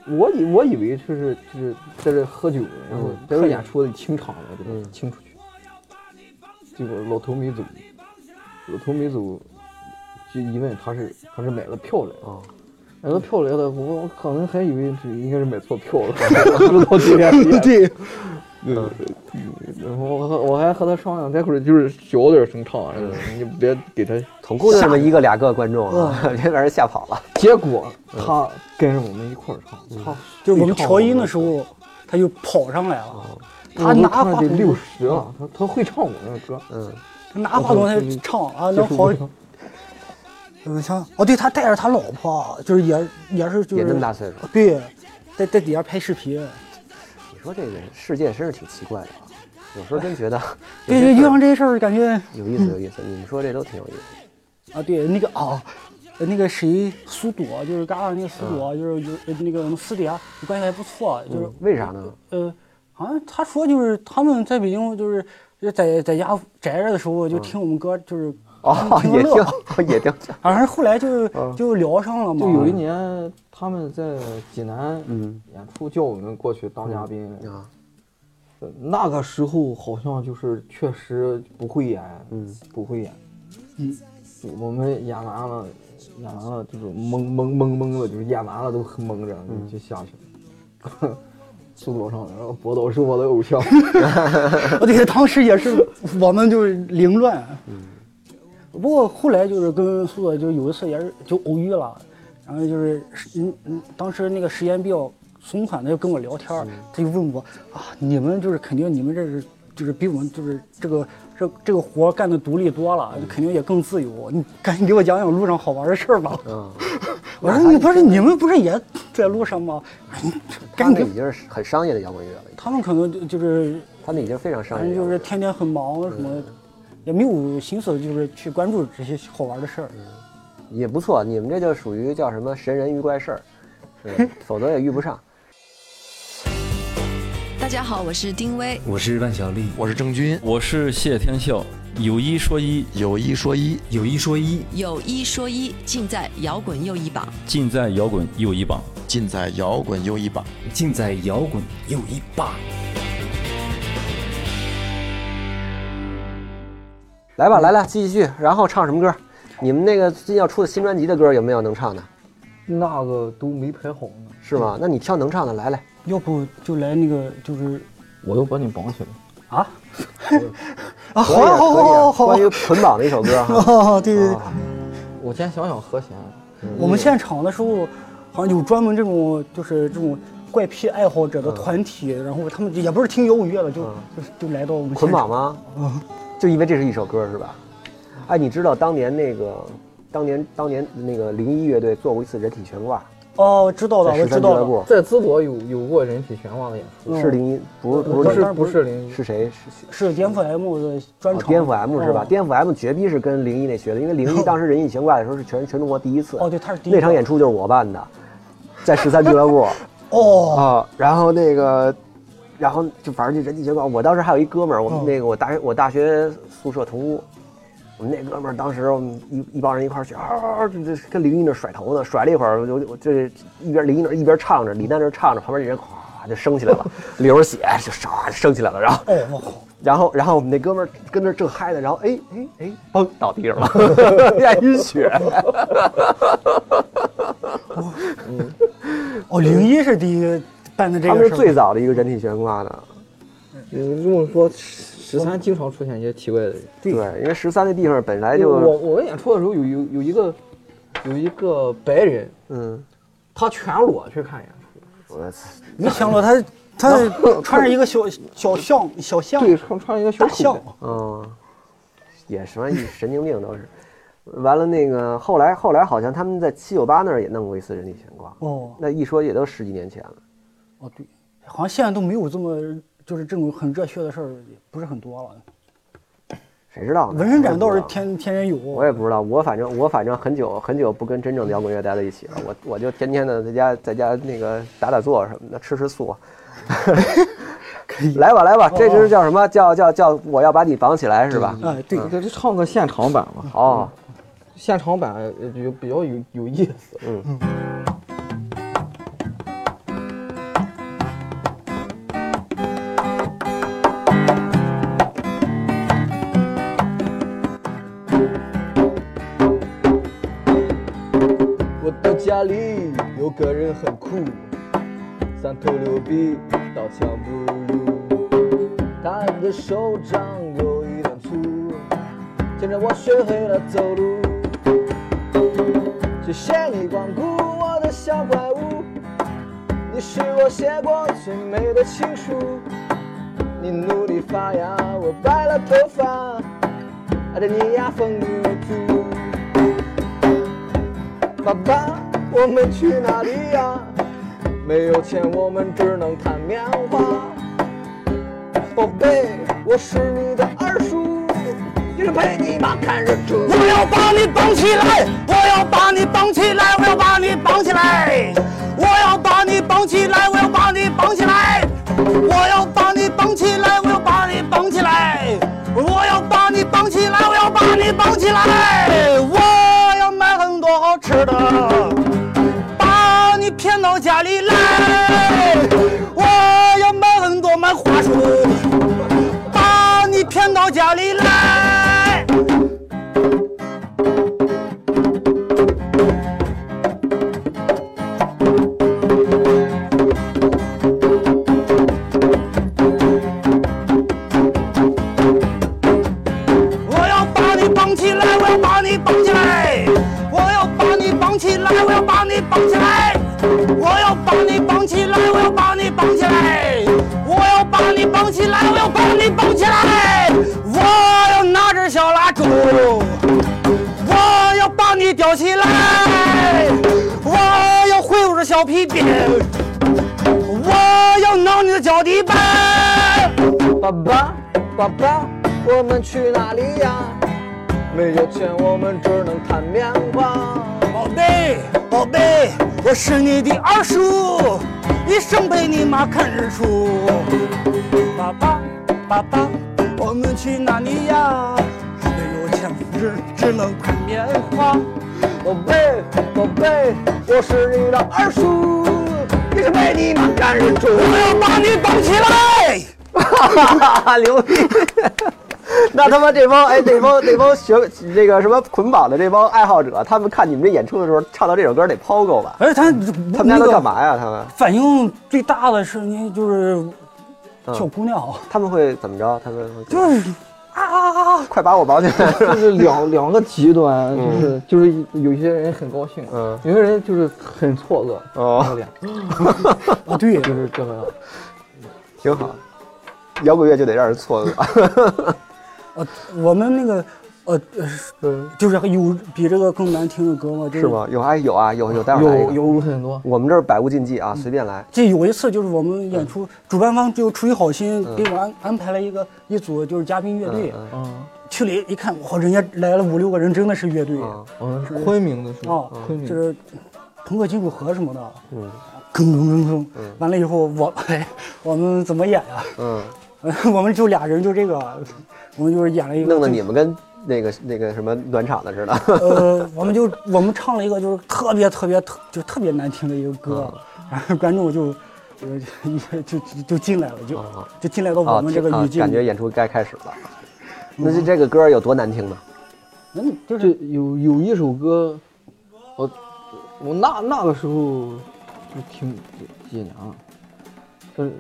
我以我以为就是就是在这喝酒，然后在这演出的清场了，对吧？嗯清出去，结果老头没走，老头没走，就一问他是他是买了票来的。哦，买了票来的，我我可能还以为是应该是买错票了，[LAUGHS] 不知道今天 [LAUGHS] 对，嗯，然后我我还和他商量，待会儿就是小点声唱，你别给他。总共就这么一个俩个观众啊，别把人吓跑了。结果他跟着我们一块儿唱，操就是我们调音的时候，他就跑上来了。他拿话筒六十了，他他会唱我那个歌，嗯，他拿话筒他就唱啊，能好。嗯，像哦，对他带着他老婆，就是也也是就是也这么大岁数，对，在在底下拍视频。你说这个世界真是挺奇怪的啊。有时候真觉得对 [LAUGHS] 对，遇上这些事儿感觉有意思，有意思。你们说这都挺有意思。啊，对那个啊，那个谁苏朵，就是嘎嘎那个苏朵，就是有呃那个我们私底下关系还不错，就是为啥呢？呃，好像他说就是他们在北京就是就在在家宅着的时候就听我们歌，就是哦，也听也听。好像是后来就就聊上了嘛。就有一年他们在济南嗯演出，叫我们过去当嘉宾。那个时候好像就是确实不会演，嗯，不会演。嗯，我们演完了，演完了就是懵懵懵懵的，就是演完了都很懵着，嗯就下去了。[LAUGHS] 速度上，然后博导是我的偶像。哦，对，当时也是我们就是凌乱。嗯。不过后来就是跟苏朵就有一次也是就偶遇了，然后就是嗯嗯，当时那个时间比较松散，的就跟我聊天，他就问我啊，你们就是肯定你们这是就是比我们就是这个这这个活干的独立多了，就肯定也更自由。你赶紧给我讲讲路上好玩的事儿吧。嗯，我说你不是你们不是也在路上吗？他赶紧已经是很商业的摇滚乐了，他们可能就就是他们已经非常商业的摇滚乐。是天天很忙什么，也没有心思就是去关注这些好玩的事儿。也不错，你们这就属于叫什么神人遇怪事儿，是 [LAUGHS] 否则也遇不上。[LAUGHS] 大家好，我是丁薇。我是万晓利，我是郑钧，我是谢天笑，有一说一，有一说一，有一说一，有一说一，尽在摇滚又一榜。尽在摇滚又一榜。尽在摇滚又一榜。尽在摇滚又一榜。来吧，来来，继续，然后唱什么歌？你们那个最近要出的新专辑的歌有没有能唱的？那个都没排好呢，是吗？那你挑能唱的来来。要不就来那个就是我又把你绑起来。啊 [LAUGHS] 啊，好啊啊好可以啊好好关于捆绑的一首歌哈。好，[LAUGHS] 对对对。啊我先想想和弦。我们现场的时候，好像有专门这种就是这种怪癖爱好者的团体，然后他们也不是听摇滚乐的，就就就来到我们捆现场。绑吗？就因为这是一首歌是吧？哎，你知道当年那个，当年当年那个零一乐队做过一次人体悬挂，哦，知道了，我知道了。三俱乐部，在淄博有有过人体悬挂的演出，是零一，不是不是不是不是是零一，是谁？是是颠覆 M 的专场。哦颠覆 M 是吧？哦颠覆 M 绝逼是跟零一那学的，因为零一 [LAUGHS] 当时人体悬挂的时候是全全中国第一次。哦，对，他是第一个那场演出就是我办的，在十三俱乐部 [LAUGHS] 哦，啊，然后那个，然后就反正就人体悬挂。我当时还有一哥们儿，我们哦那个我大学我大学宿舍同屋，我们那哥们儿当时我们一一帮人一块儿去啊，这这跟林一那甩头呢，甩了一会儿，我就我这一边林一那一边唱着，李诞那唱着，旁边那人哗就升起来了，流着血就唰就升起来了，然后然后然后我们那哥们儿跟那儿正嗨呢，然后哎哎哎，嘣倒地上了，呀晕血。哦，零一是第一个办的这他们是。最早的一个人体悬挂的，嗯这么说，十三经常出现一些奇怪的人。对，因为十三那地方本来就我我们演出的时候有有有一个有一个白人，嗯，他全裸去看演出，我操，没想裸他他穿着一个小小象小象，对，穿穿一个小大象，嗯，也什么神经病都是。完了，那个后来后来好像他们在七九八那儿也弄过一次人体悬挂，哦。那一说也都十几年前了。哦对，好像现在都没有这么就是这种很热血的事儿，也不是很多了。谁知道呢？纹身展倒是天天天有，我也不知道，我反正我反正很久很久不跟真正的摇滚乐待在一起了，我我就天天的在家在家那个打打坐什么的，吃吃素。来吧 [LAUGHS] 来吧，这支叫什么？叫叫叫我要把你绑起来是吧？哎对，这就唱个现场版吧，哦，现场版呃就比较有有意思。嗯。里有个人很酷，三头六臂，刀枪不入。他的手掌有一点粗，牵着我学会了走路。谢谢你光顾我的小怪物，你是我写过最美的情书。你努力发芽，我白了头发，爱着你呀风雨无阻。爸爸，我们去哪里呀？没有钱，我们只能弹棉花。宝贝，我是你的二叔，一直陪你妈看日出。我要把你绑起来，我要把你绑起来，我要把你绑起来，我要把你绑起来，我要把你绑起来，我要把你绑起来，爸爸，爸爸，我们去哪里呀？没有钱，我们只能弹棉花。宝贝，宝贝，我是你的二叔，一生陪你妈看日出。爸爸，爸爸，我们去哪里呀？没有钱，只只能看棉花。宝贝，宝贝，我是你的二叔，一生陪你妈看日出。我要把你绑起来。[LAUGHS] 哈哈，牛逼！那他妈这帮哎，这帮那帮学这个什么捆绑的这帮爱好者，他们看你们这演出的时候，唱到这首歌得抛够吧？哎，他他们家都干？嘛呀？他们反应最大的是你就是嗯小姑娘，他们会怎么着？他们会就是啊啊啊！快把我绑起来！就是两两个极端，就是就是有些人很高兴，嗯有些人就是很错愕，哦这个脸 [LAUGHS] 啊，对，就是这个样。挺好，摇滚乐就得让人错愕。[LAUGHS] 呃，我们那个呃呃，就是有比这个更难听的歌吗？就是吗？有啊有啊有有，待会儿有。有很多，我们这儿百无禁忌啊，随便来。这有一次就是我们演出，主办方就出于好心给我安安排了一个一组就是嘉宾乐队，嗯嗯，去了一看，哇，人家来了五六个人，真的是乐队嗯昆明的是啊吧？昆，明就是朋克金属盒什么的，嗯吭吭吭吭，完了以后我哎，[LAUGHS] 我们怎么演呀？嗯，[LAUGHS] 我们就俩人就这个，我们就是演了一个，弄得你们跟那个那个什么暖场的似的。呃，我们就我们唱了一个就是特别特别特就特别难听的一个歌，[LAUGHS] 然后观众就呃就就就进来了，就啊就进来到我啊们这个啊语境，感觉演出该开始了。那这这个歌有多难听呢？嗯就就是有有一首歌，我我那那个时候就听几几年了，就是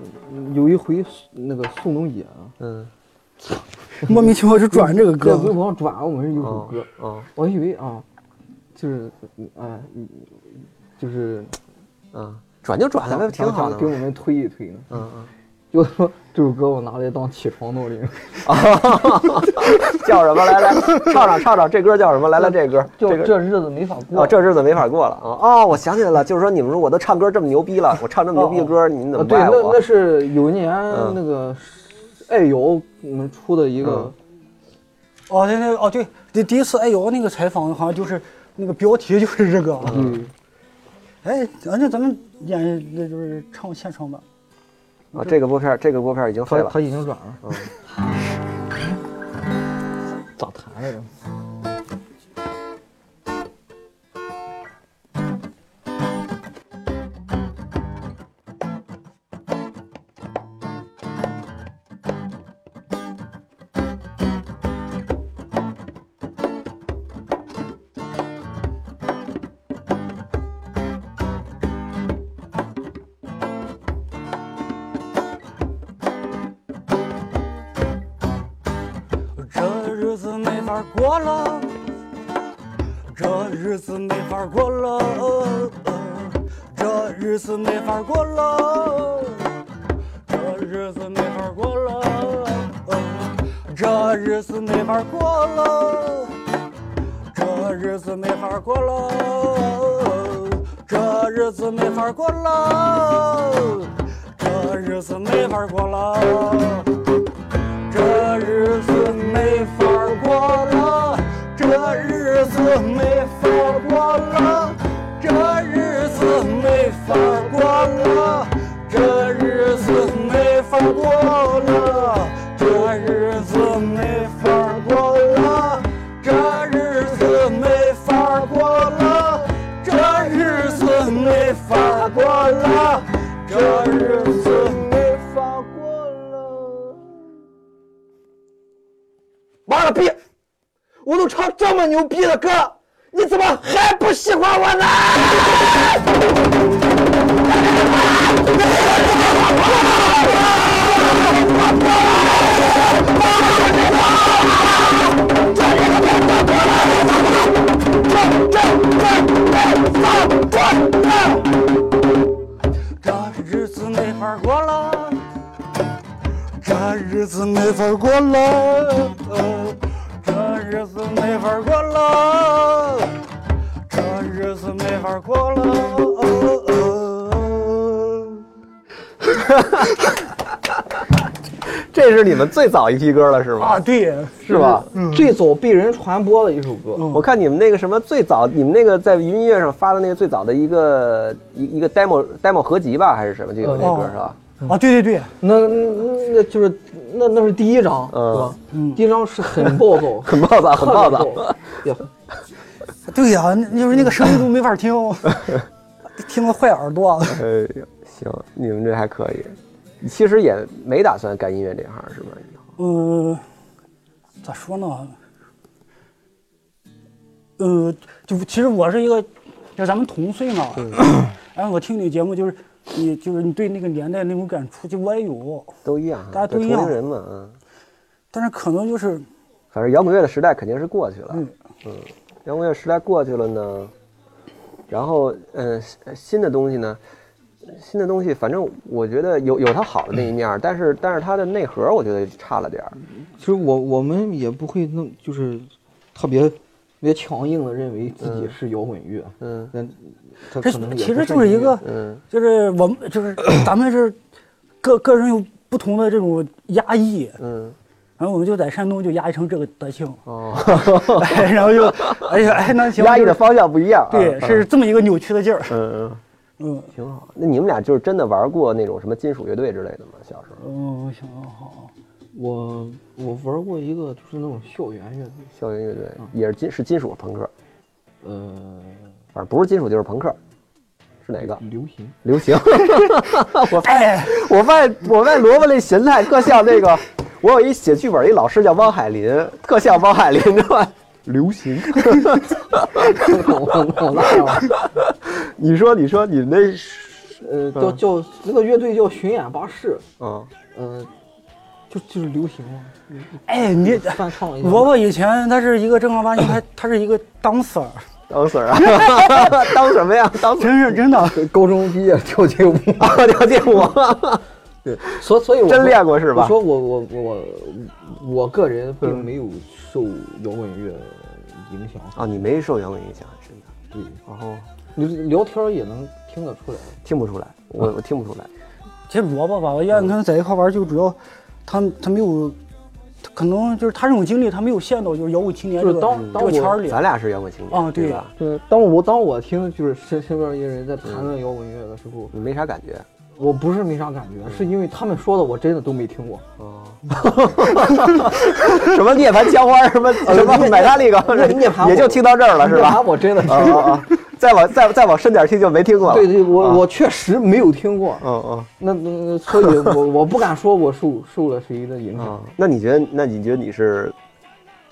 有一回那个宋冬野啊，嗯 [LAUGHS] 莫名其妙就转这个歌微歌，博上转我们是有首哦歌，哦我以为啊，就是哎，嗯就是嗯，转就转了呗，挺好的。给我们推一推呢。嗯嗯，就说这首歌我拿来当起床闹铃，叫什么？来来，唱唱唱唱，这歌叫什么？来来，这歌，这个就这日子没法过。哦，这日子没法过了啊！哦，我想起来了，就是说你们说我都唱歌这么牛逼了，我唱这么牛逼的歌，你们怎么，对，那那？是有一年嗯那个爱瑶我们出的一个嗯哦，对对哦对，第第一次哎呦那个采访好像就是那个标题就是这个。嗯，哎，反正咱们演那就是唱现场版。啊，这个拨片，这个拨片已经废了他他。已经软了。嗯 [LAUGHS] 咋弹来着？没法过了，这日子没法过了。[LAUGHS] 这是你们最早一批歌了是吗？啊，对，是吧？嗯最早被人传播的一首歌。我看你们那个什么最早，你们那个在云音乐上发的那个最早的一个一一个 demo demo 合集吧，还是什么？就有那歌是吧？啊，对对对，那那那就是那那是第一张，嗯是吧？嗯第一张是很暴躁，[LAUGHS] 很暴躁，[LAUGHS] 很暴躁。[LAUGHS] 对呀、那就是那个声音都没法听，听了坏耳朵。哎呀，行，你们这还可以。其实也没打算干音乐这行是吧？嗯，咋说呢？呃，就其实我是一个，就咱们同岁嘛。然后我听你节目，就是你就是你对那个年代那种感触，就我也有，都一样，大家都一样。同龄人嘛，嗯。但是可能就是反正摇滚乐的时代肯定是过去了，嗯。嗯，摇滚乐时代过去了呢，然后嗯、呃新的东西呢，新的东西，反正我觉得有有它好的那一面儿，但是但是它的内核我觉得差了点儿，其实我我们也不会弄，就是特别特别强硬的认为自己是摇滚乐，嗯这其实就是一个，嗯。就是我们就是 [COUGHS] 咱们是个个人有不同的这种压抑，嗯。然后我们就在山东就压抑成这个德行，哦，[LAUGHS] 哎，然后就 [LAUGHS] 哎呀哎那行，就是压抑的方向不一样啊，对，嗯是这么一个扭曲的劲儿，嗯嗯，嗯。挺好。那你们俩就是真的玩过那种什么金属乐队之类的吗？小时候嗯，我想想好，我我玩过一个就是那种校园乐队，校园乐队也是金是金属朋克，呃，反正不是金属就是朋克，是哪个？流行。流行。[LAUGHS] 我发哎，我发现我发现萝卜那神态特像那个，我有一写剧本一老师叫汪海林，特像汪海林，知道吧？流行。[LAUGHS] 你说你说你那是呃，叫叫那个乐队叫巡演巴士，嗯呃，就就是流行嘛，哎，你翻唱一下。萝卜以前他是一个正儿八经，他他是一个 dancer，当 Sir 啊？[LAUGHS] 当什么呀？当真是真的，高中毕业跳街舞，[LAUGHS] 跳街舞，[LAUGHS] 对，所所以我真练过是吧我说我我我我个人并没有受摇滚乐影响啊？你没受摇滚影响，真的？对，然后你聊天也能听得出来。听不出来，我我听不出来。其实萝卜吧，我愿意跟他在一块玩，就主要他他没有，他可能就是他这种经历，他没有陷到就是摇滚青年就是这个当当这个圈儿里。咱俩是摇滚青年啊对吧？对当我当我听就是身身边一个人在谈论摇滚音乐的时候，你没啥感觉。我不是没啥感觉，是因为他们说的我真的都没听过。哦，[LAUGHS] 什么涅槃枪花，什么什么买它那个，涅槃也就听到这儿了，是吧？涅槃我真的听啊啊啊！再往再再往深点听就没听过了。对对，我啊我确实没有听过。嗯嗯那那所以我我不敢说我受受了谁的影啊响。，那你觉得？那你觉得你是，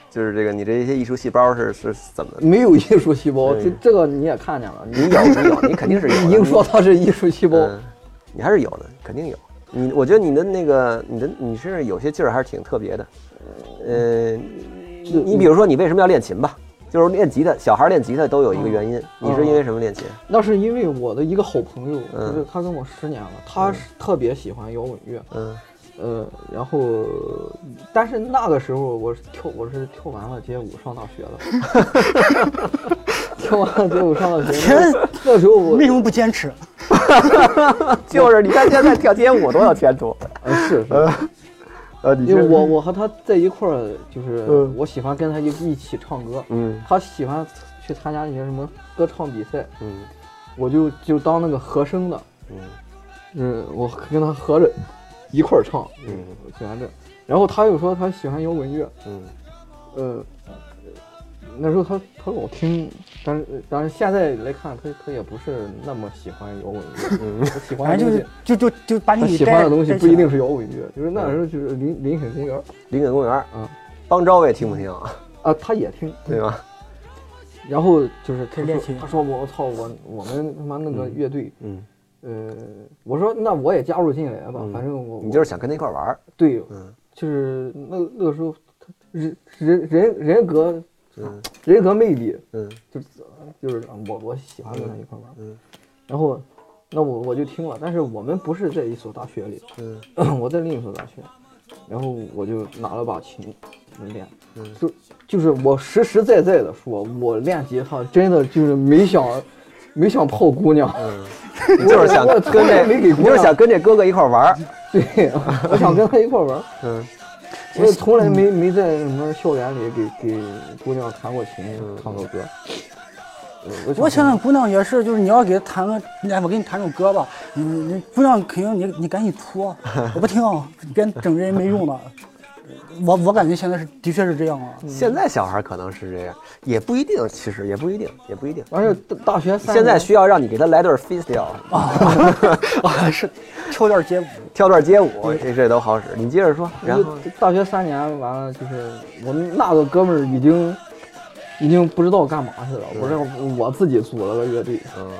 就是这个你这些艺术细胞是是怎么？没有艺术细胞，这这个你也看见了，你有你有，你肯定是有的。你硬说它是艺术细胞，嗯，你还是有的，肯定有。你我觉得你的那个你的你身上有些劲儿还是挺特别的。呃，你你比如说你为什么要练琴吧？就是练吉他，小孩练吉他都有一个原因。你是因为什么练琴？那是因为我的一个好朋友，嗯就是他跟我十年了，他是特别喜欢摇滚乐，嗯呃，然后，但是那个时候我是跳，我是跳完了街舞上大学的，[LAUGHS] 跳完了街舞上大学，天那那时候我为什么不坚持？[LAUGHS] 就是你看现在跳街舞多有前途。呃是是，因为我我和他在一块儿，就是嗯我喜欢跟他一一起唱歌，嗯。他喜欢去参加一些什么歌唱比赛，嗯。我就就当那个和声的，嗯。嗯，我跟他合着一块儿唱，嗯喜欢这，然后他又说他喜欢摇滚乐，嗯。呃，那时候他他老听，但是但是现在来看，他他也不是那么喜欢摇滚乐，嗯他喜欢反正的东西，就是就就就把他你喜欢的东西不一定是是摇滚乐，就是那时候就是林林肯公园林肯公园，嗯，邦昭也听不听啊？[LAUGHS] 啊，他也听，对吧？然后就是他说他说我操我我们他妈那个乐队，嗯，呃，我说那我也加入进来吧，嗯反正我你就是想跟他一块玩儿。对，嗯就是那那个时候他人人人人格嗯。人格魅力。嗯。就是就是我我喜欢跟他一块玩，嗯。然后那我我就听了，但是我们不是在一所大学里，嗯。[CLEARS THROAT] 我在另一所大学，然后我就拿了把琴练，嗯。就就是我实实在在的说，我练吉他真的就是没想没想泡姑娘，嗯，你就是想跟这，没给姑娘你就是想跟这哥哥一块玩儿。对，我想跟他一块玩，嗯我从来没没在什么校园里给给姑娘弹过琴，唱过歌。呃我我现在姑娘也是，就是你要给她弹个，哎，我给你弹首歌吧，你你姑娘肯定你你赶紧哭，我不听，别整这些没用的。我我感觉现在是的确是这样啊。现在小孩可能是这样，也不一定，其实也不一定，也不一定。而且大大学三现在需要让你给他来段 freestyle，啊，是跳段街舞，[LAUGHS] 跳段街舞，这这都好使。你接着说，然后大学三年完了，就是我们那个哥们儿已经已经不知道干嘛去了。我说我自己组了个乐队，嗯，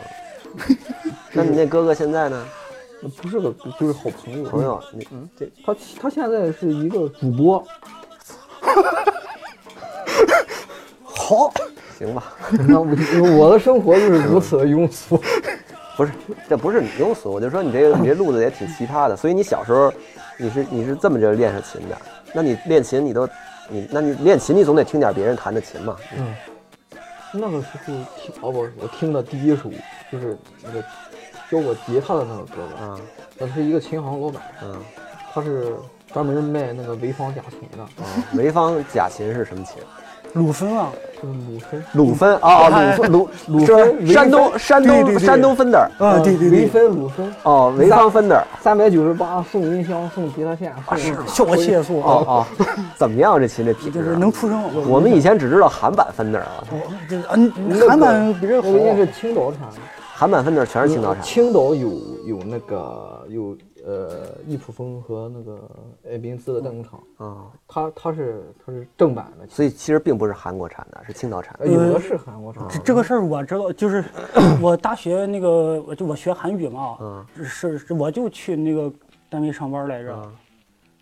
那你那哥哥现在呢？不是个就是好朋友。朋友，你嗯，这他他现在是一个主播，[LAUGHS] 好，行吧？[LAUGHS] 那我我的生活就是如此的庸俗。[LAUGHS] 不是，这不是你庸俗，我就说你这个你这路子也挺奇葩的。所以你小时候，你是你是这么着练上琴的？那你练琴你都你那你练琴你总得听点别人弹的琴嘛？嗯，那个时候听哦不，我听的第一首就是那个教我吉他的那个哥哥，啊他是一个琴行老板，嗯他是专门卖那个潍坊假琴的，啊，潍坊假琴是什么琴？鲁芬啊，就是鲁芬。鲁芬啊，鲁芬鲁鲁芬山东山东山东芬德尔啊，对对潍对，芬鲁芬，哦，潍坊芬德尔三百九十八送音箱，送吉他线，送效果器也素哦哦，怎么样这琴这品质啊？就是能出声。我们以前只知道韩版芬德尔啊，我这啊，你韩版比这好那。个应该是青岛产的。韩版芬德儿全是青岛产的。青岛有有那个有呃易普风和那个爱宾斯的代工厂，啊，它它是它是正版的，所以其实并不是韩国产的，是青岛产的呃。有的是韩国产。这这个事儿我知道，就是 [COUGHS] 我大学那个，我就我学韩语嘛，嗯是是，我就去那个单位上班来着。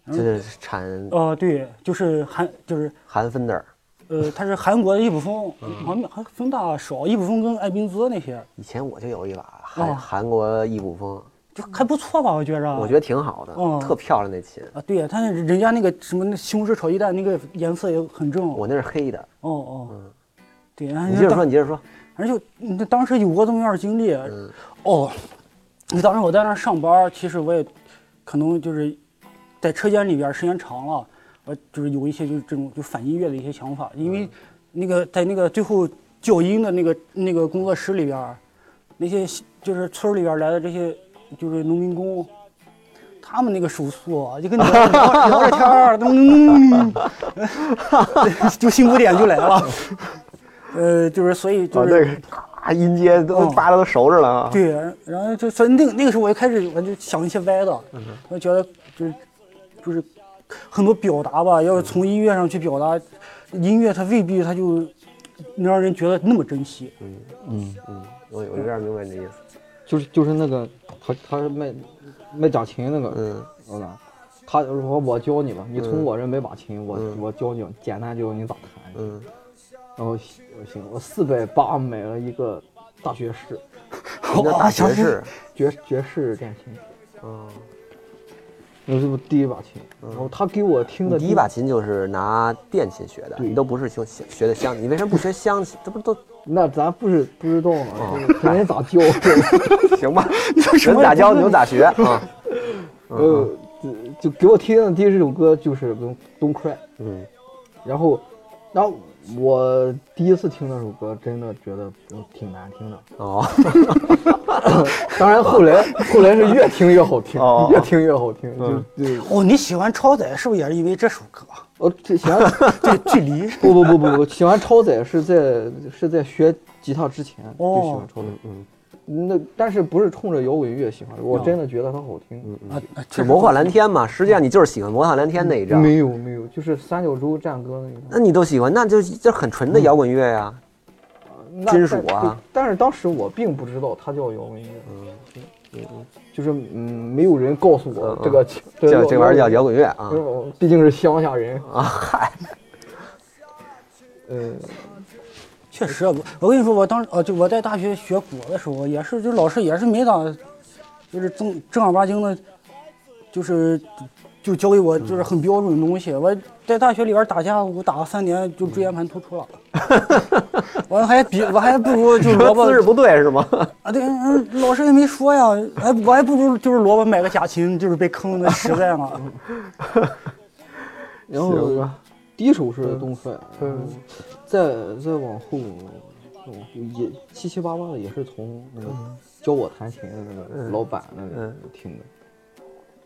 就是产哦、对，就是韩，就是韩芬德儿。呃，它是韩国的一部分，嗯好像还风大少，一部分跟艾宾兹那些以前我就有一把韩哦韩国易卜风，就还不错吧，我觉着。我觉得挺好的，嗯特漂亮那琴。啊，对呀，它那人家那个什么那西红柿炒鸡蛋那个颜色也很正。我那是黑的。哦哦，对，然后你接着说，当你接着说。反正就那当时有过这么样的经历。嗯哦，你当时我在那儿上班，其实我也可能就是在车间里边儿时间长了，我就是有一些就是这种就反音乐的一些想法，因为那个在那个最后校音的那个那个工作室里边儿，那些就是村里边儿来的这些就是农民工。他们那个手速啊，就跟你聊聊天儿，嗯，就幸福点就来了。呃，就是所以就哦，是、那个咔音阶都嗯扒拉都熟着了啊。对，然后就所以那个那个时候我就开始我就想一些歪的，嗯我觉得就是就是很多表达吧，要是从音乐上去表达，音乐它未必它就能让人觉得那么珍惜。嗯，嗯嗯，我我有点明白你的意思。就是就是那个他他是卖卖假琴那个，嗯老板，他就说我教你吧，你从我这买把琴，我嗯我教你，简单教你咋弹。嗯，然后行行，我四百八买了一个大学士，什么叫大学士？爵爵士电琴，嗯，那是我第一把琴。然后他给我听的第一把琴就是拿电琴学的，你都不是学学的湘，你为什么不学湘琴？这不都 [LAUGHS] 那咱不是不知道啊，哦就是看人咋教。[LAUGHS] 行吧？[LAUGHS] 人咋教你就咋学啊。呃，就就给我听的第一首歌就是《Don't Cry》，嗯然后，然后我第一次听那首歌，真的觉得嗯挺难听的。哦，[LAUGHS] 当然后来后来是越听越好听，哦越听越好听。嗯就对哦，你喜欢超载是不是也是因为这首歌？哦这喜欢 [LAUGHS] 这，距离。[LAUGHS] 不不不不不喜欢超载是在是在学吉他之前就喜欢哦超载。嗯那但是不是冲着摇滚乐喜欢，我真的觉得它好听。啊，啊是魔幻蓝天嘛？实际上你就是喜欢魔幻蓝天那一张。没有没有，就是三角洲战歌那一那你都喜欢，那就这很纯的摇滚乐呀。那金属啊但但是当时我并不知道它叫摇滚乐，嗯，就是嗯，没有人告诉我嗯这个这这玩意儿叫摇滚乐啊毕竟是乡下人，啊！嗨，嗯，确实，我我跟你说，我当时呃，就我在大学学鼓的时候，也是就老师也是没咋，就是正正儿八经的，就是就教给我就是很标准的东西。我在大学里边打架，我打了三年就椎间盘突出了，我还比我还不如就萝卜 [LAUGHS] 姿势不对是吗？[LAUGHS] 啊，对，嗯，老师也没说呀，还我还不如就是萝卜买个假琴，就是被坑的实在嘛。[LAUGHS] 然后第一首是东帅，然后再再往后，往后也七七八八的也是从那个教我弹琴的那个老板那个嗯听的，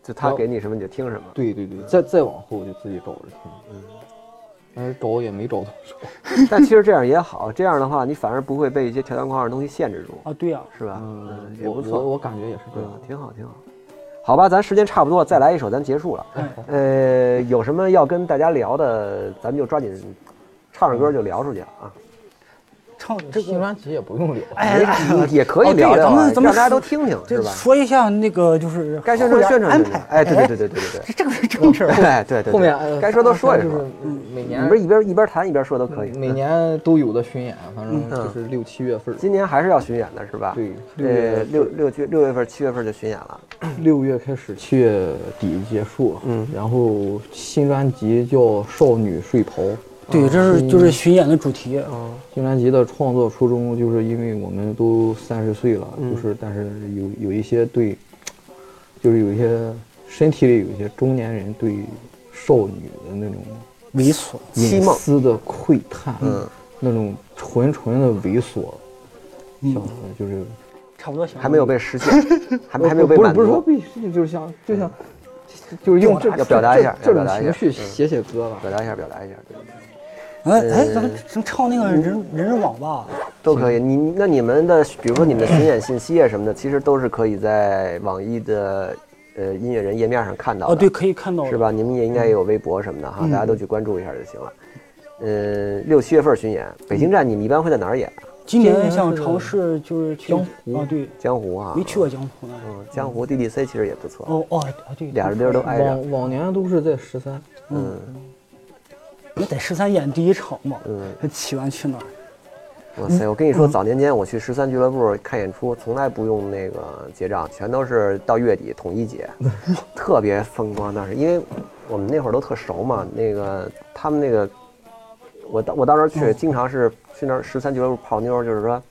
就他给你什么你就听什么。对对对，再再往后就自己找着听，嗯，但是找也没找到手，[LAUGHS] 但其实这样也好，这样的话你反而不会被一些条条框框的东西限制住，啊，对呀、是吧？嗯嗯，，也不错，我感觉也是这样嗯，，挺好，挺好。好吧，咱时间差不多，再来一首，咱结束了。呃，有什么要跟大家聊的，咱们就抓紧唱着歌就聊出去了啊。唱这个。新专辑也不用聊，哎，也可以聊聊们咱们让大家都听听，是吧？说一下那个就是该宣传宣传安排。哎，对对对对对对对。这个是正事儿。哎，对对，后面呃该说都说一说每你年们一边一边谈一边说都可以。每年都有的巡演，反正嗯就是六七月份，今年还是要巡演的是吧？对，六呃，六六月六月份、七月份就巡演了。[CLEARS THROAT] 六月开始，七月底结束。嗯然后新专辑叫《少女睡袍》。对，这是就是巡演的主题。新专辑的创作初衷，就是因为我们都三十岁了，嗯就是但是有有一些对，就是有一些身体里有一些中年人对少女的那种猥琐，隐私的窥探，嗯，那种纯纯的猥琐，像就是差不多行。还没有被实现，[LAUGHS] 还没还没有被不是满足。不是说被实现，就是像就像就是用这要表达一下这这要表达一下种情绪嗯写写歌吧。表达一下，表达一下，对哎哎，咱们咱们唱那个人人人网吧。都可以。你那你们的，比如说你们的巡演信息啊什么的，其实都是可以在网易的呃音乐人页面上看到的。哦，对，可以看到是？吧？你们也应该也有微博什么的哈，嗯大家都去关注一下就行了。呃，六七月份巡演，北京站你们一般会在哪儿演啊？今年想尝试就是去江湖啊，对，江湖啊，没去过江湖呢。嗯，江湖 DDC 其实也不错，哦哦啊，对，俩地儿都挨着。往往年都是在十三，嗯，那得十三演第一场嘛，嗯七万去哪儿。哇塞！我跟你说，早年间我去十三俱乐部看演出，从来不用那个结账，全都是到月底统一结，[LAUGHS] 特别风光。那是因为我们那会儿都特熟嘛，那个他们那个，我当我当时去，经常是去那儿十三俱乐部泡妞，就是说，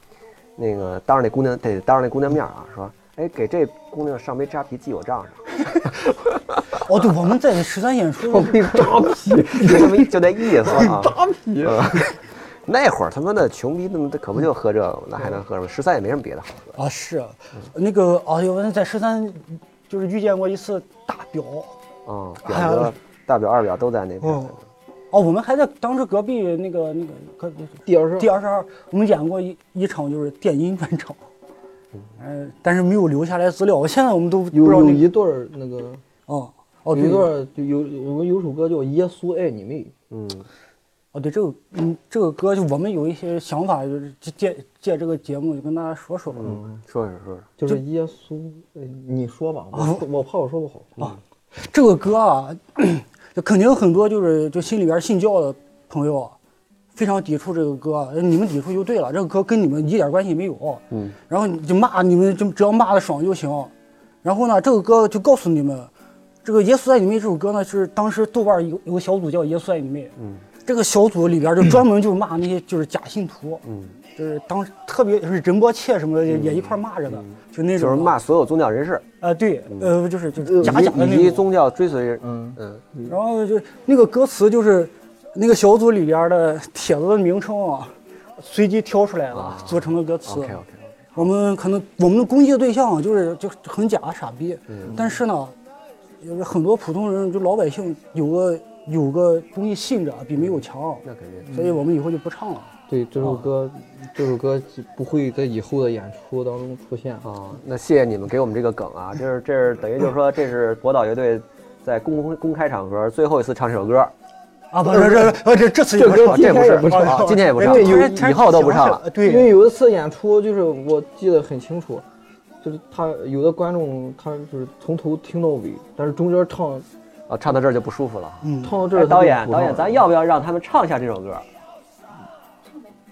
那个当着那姑娘得当着那姑娘面啊，说，哎，给这姑娘上杯扎啤记我账上，[LAUGHS] 哦，对，我们在十三演出，那扎啤，就这么就那意思啊。扎啤。那会儿他妈的穷逼，他妈的可不就喝这个吗？那还能喝什么？十三也没什么别的好喝。啊，是，那个啊，我们在十三就是遇见过一次大表，啊，哎呀表哥、大表、二表都在那边。哦，哦，我们还在当时隔壁那个那个隔第二十二第二十二，我们演过一一场就是电音专场，嗯、但是没有留下来资料，我现在我们都不知有道那个有一段儿那个哦哦有一对段儿有我们有首歌叫《耶稣爱你妹》，嗯，哦对这个嗯这个歌就我们有一些想法，就是借借这个节目就跟大家说说吧。嗯，说说说说。就是耶稣，呃你说吧，我 [LAUGHS] 我怕我说不好。啊，这个歌啊，[CLEARS THROAT] 就肯定很多就是就心里边信教的朋友啊，非常抵触这个歌。呃你们抵触就对了，这个歌跟你们一点关系没有。嗯，然后你就骂你们，就只要骂的爽就行。然后呢，这个歌就告诉你们，这个《耶稣爱你妹》这首歌呢，是当时豆瓣有有个小组叫《耶稣爱你妹》。嗯，这个小组里边就专门就骂那些就是假信徒。嗯，就是当特别是仁波切什么的也也一块骂着的，就那种就是骂所有宗教人士，啊，对，呃，就是就是假假的那种。以及宗教追随人。嗯嗯，然后就那个歌词就是那个小组里边的帖子的名称啊，随机挑出来了，组成了歌词。OK OK。我们可能我们的攻击的对象就是就很假傻逼，但是呢，有很多普通人就老百姓有个有个东西信着比没有强，那肯定。所以我们以后就不唱了。对，这首歌，这首歌不会在以后的演出当中出现。啊，那谢谢你们给我们这个梗啊，这是这是等于就是说这是博导乐队在公公开场合最后一次唱这首歌。啊，不是这这这这次也不这唱，这不是不唱啊，今天也不唱，因为有以后都不唱了。对因，为有一次演出，就是我记得很清楚，就是他有的观众他就是从头听到尾，但是中间唱啊，唱到这儿就不舒服了。嗯，哎，唱到这儿，导演导演，咱要不要让他们唱一下这首歌？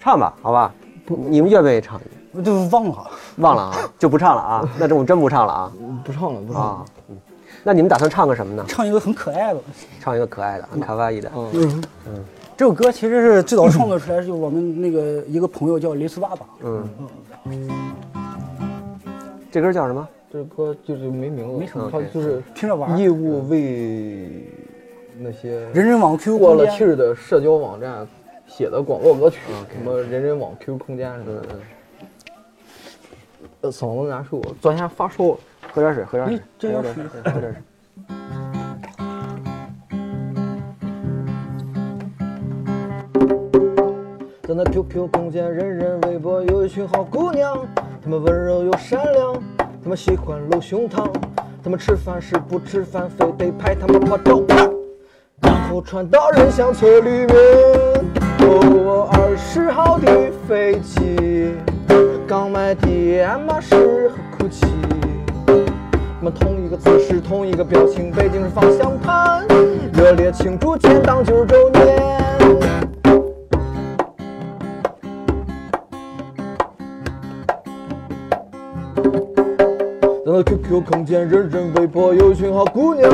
唱吧，好吧，不，你们愿不愿意唱？我都忘了。忘了啊，就不唱了啊。那这我真不唱了啊不唱了，不唱了那你们打算唱个什么呢？唱一个很可爱的，唱一个可爱的、很卡哇伊的。嗯嗯，这首歌其实是最早创作出来，就是我们那个一个朋友叫雷斯爸爸，嗯嗯。这歌叫什么？这首歌就是没名字，没什么他就是听着玩儿。义务为那些人人网 QQ 过，了气儿的社交网站写的广告歌曲，什么人人网、QQ 空间什么的。嗓子难受，昨天发烧，喝点水，喝点水哎，这有水喝点水。在那 QQ 空间、人人微博有一群好姑娘，她们温柔又善良，她们喜欢露胸膛，她们吃饭时不吃饭，非得拍她们拍照片，然后传到人相册里面。哦，我二十号的飞机，刚买的爱马仕和酷奇。我们同一个姿势，同一个表情，北京是方向盘，热烈庆祝建党九十周年。在那 QQ 空间、人人微博有一群好姑娘，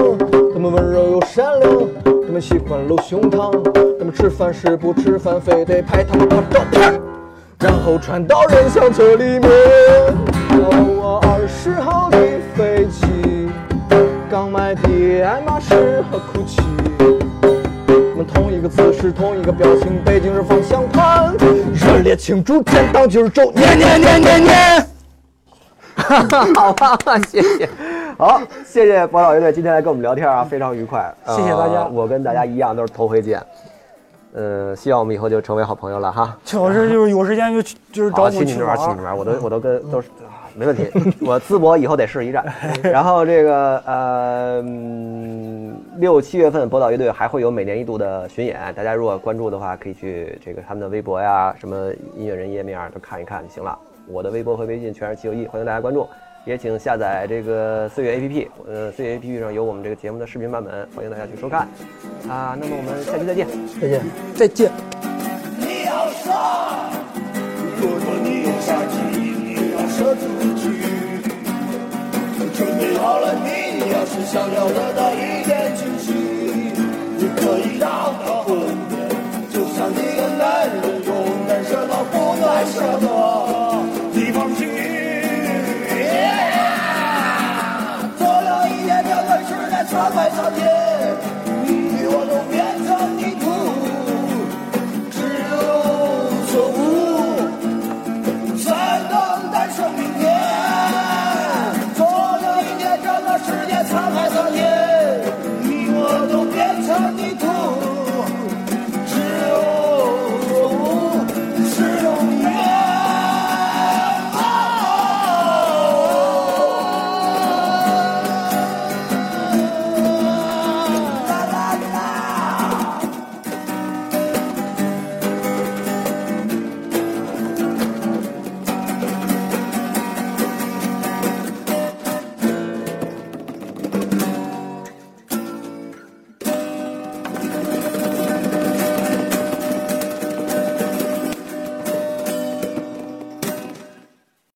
她们温柔又善良，她们喜欢露胸膛，她们吃饭时不吃饭，非得拍她们拍照片，然后传到人像册里面。哦，我二十号的飞机，刚买的爱马仕和 GUCCI。我们同一个姿势，同一个表情，北京是方向盘，热烈庆祝建党九十周年，年年年年。哈哈好吧，谢谢。[LAUGHS] 好，谢谢宝岛乐队今天来跟我们聊天啊，非常愉快。谢谢大家呃我跟大家一样都是头回见。呃，希望我们以后就成为好朋友了哈。曲老师就是有时间就去就是找好，我去你那玩，去你那玩，我都我都跟都是啊没问题。[LAUGHS] 我淄博以后得试一站。[LAUGHS] 然后这个呃嗯六七月份博导乐队还会有每年一度的巡演，大家如果关注的话，可以去这个他们的微博呀、什么音乐人页面都看一看就行了。我的微博和微信全是齐友一，欢迎大家关注。也请下载这个岁月 app 呃岁月 app 上有我们这个节目的视频版本欢迎大家去收看。啊那么我们下期再见。再见。再见。你要说如果你有你要自己准备好了你要是想要得到一点惊喜你可以让他就像一个男人勇敢不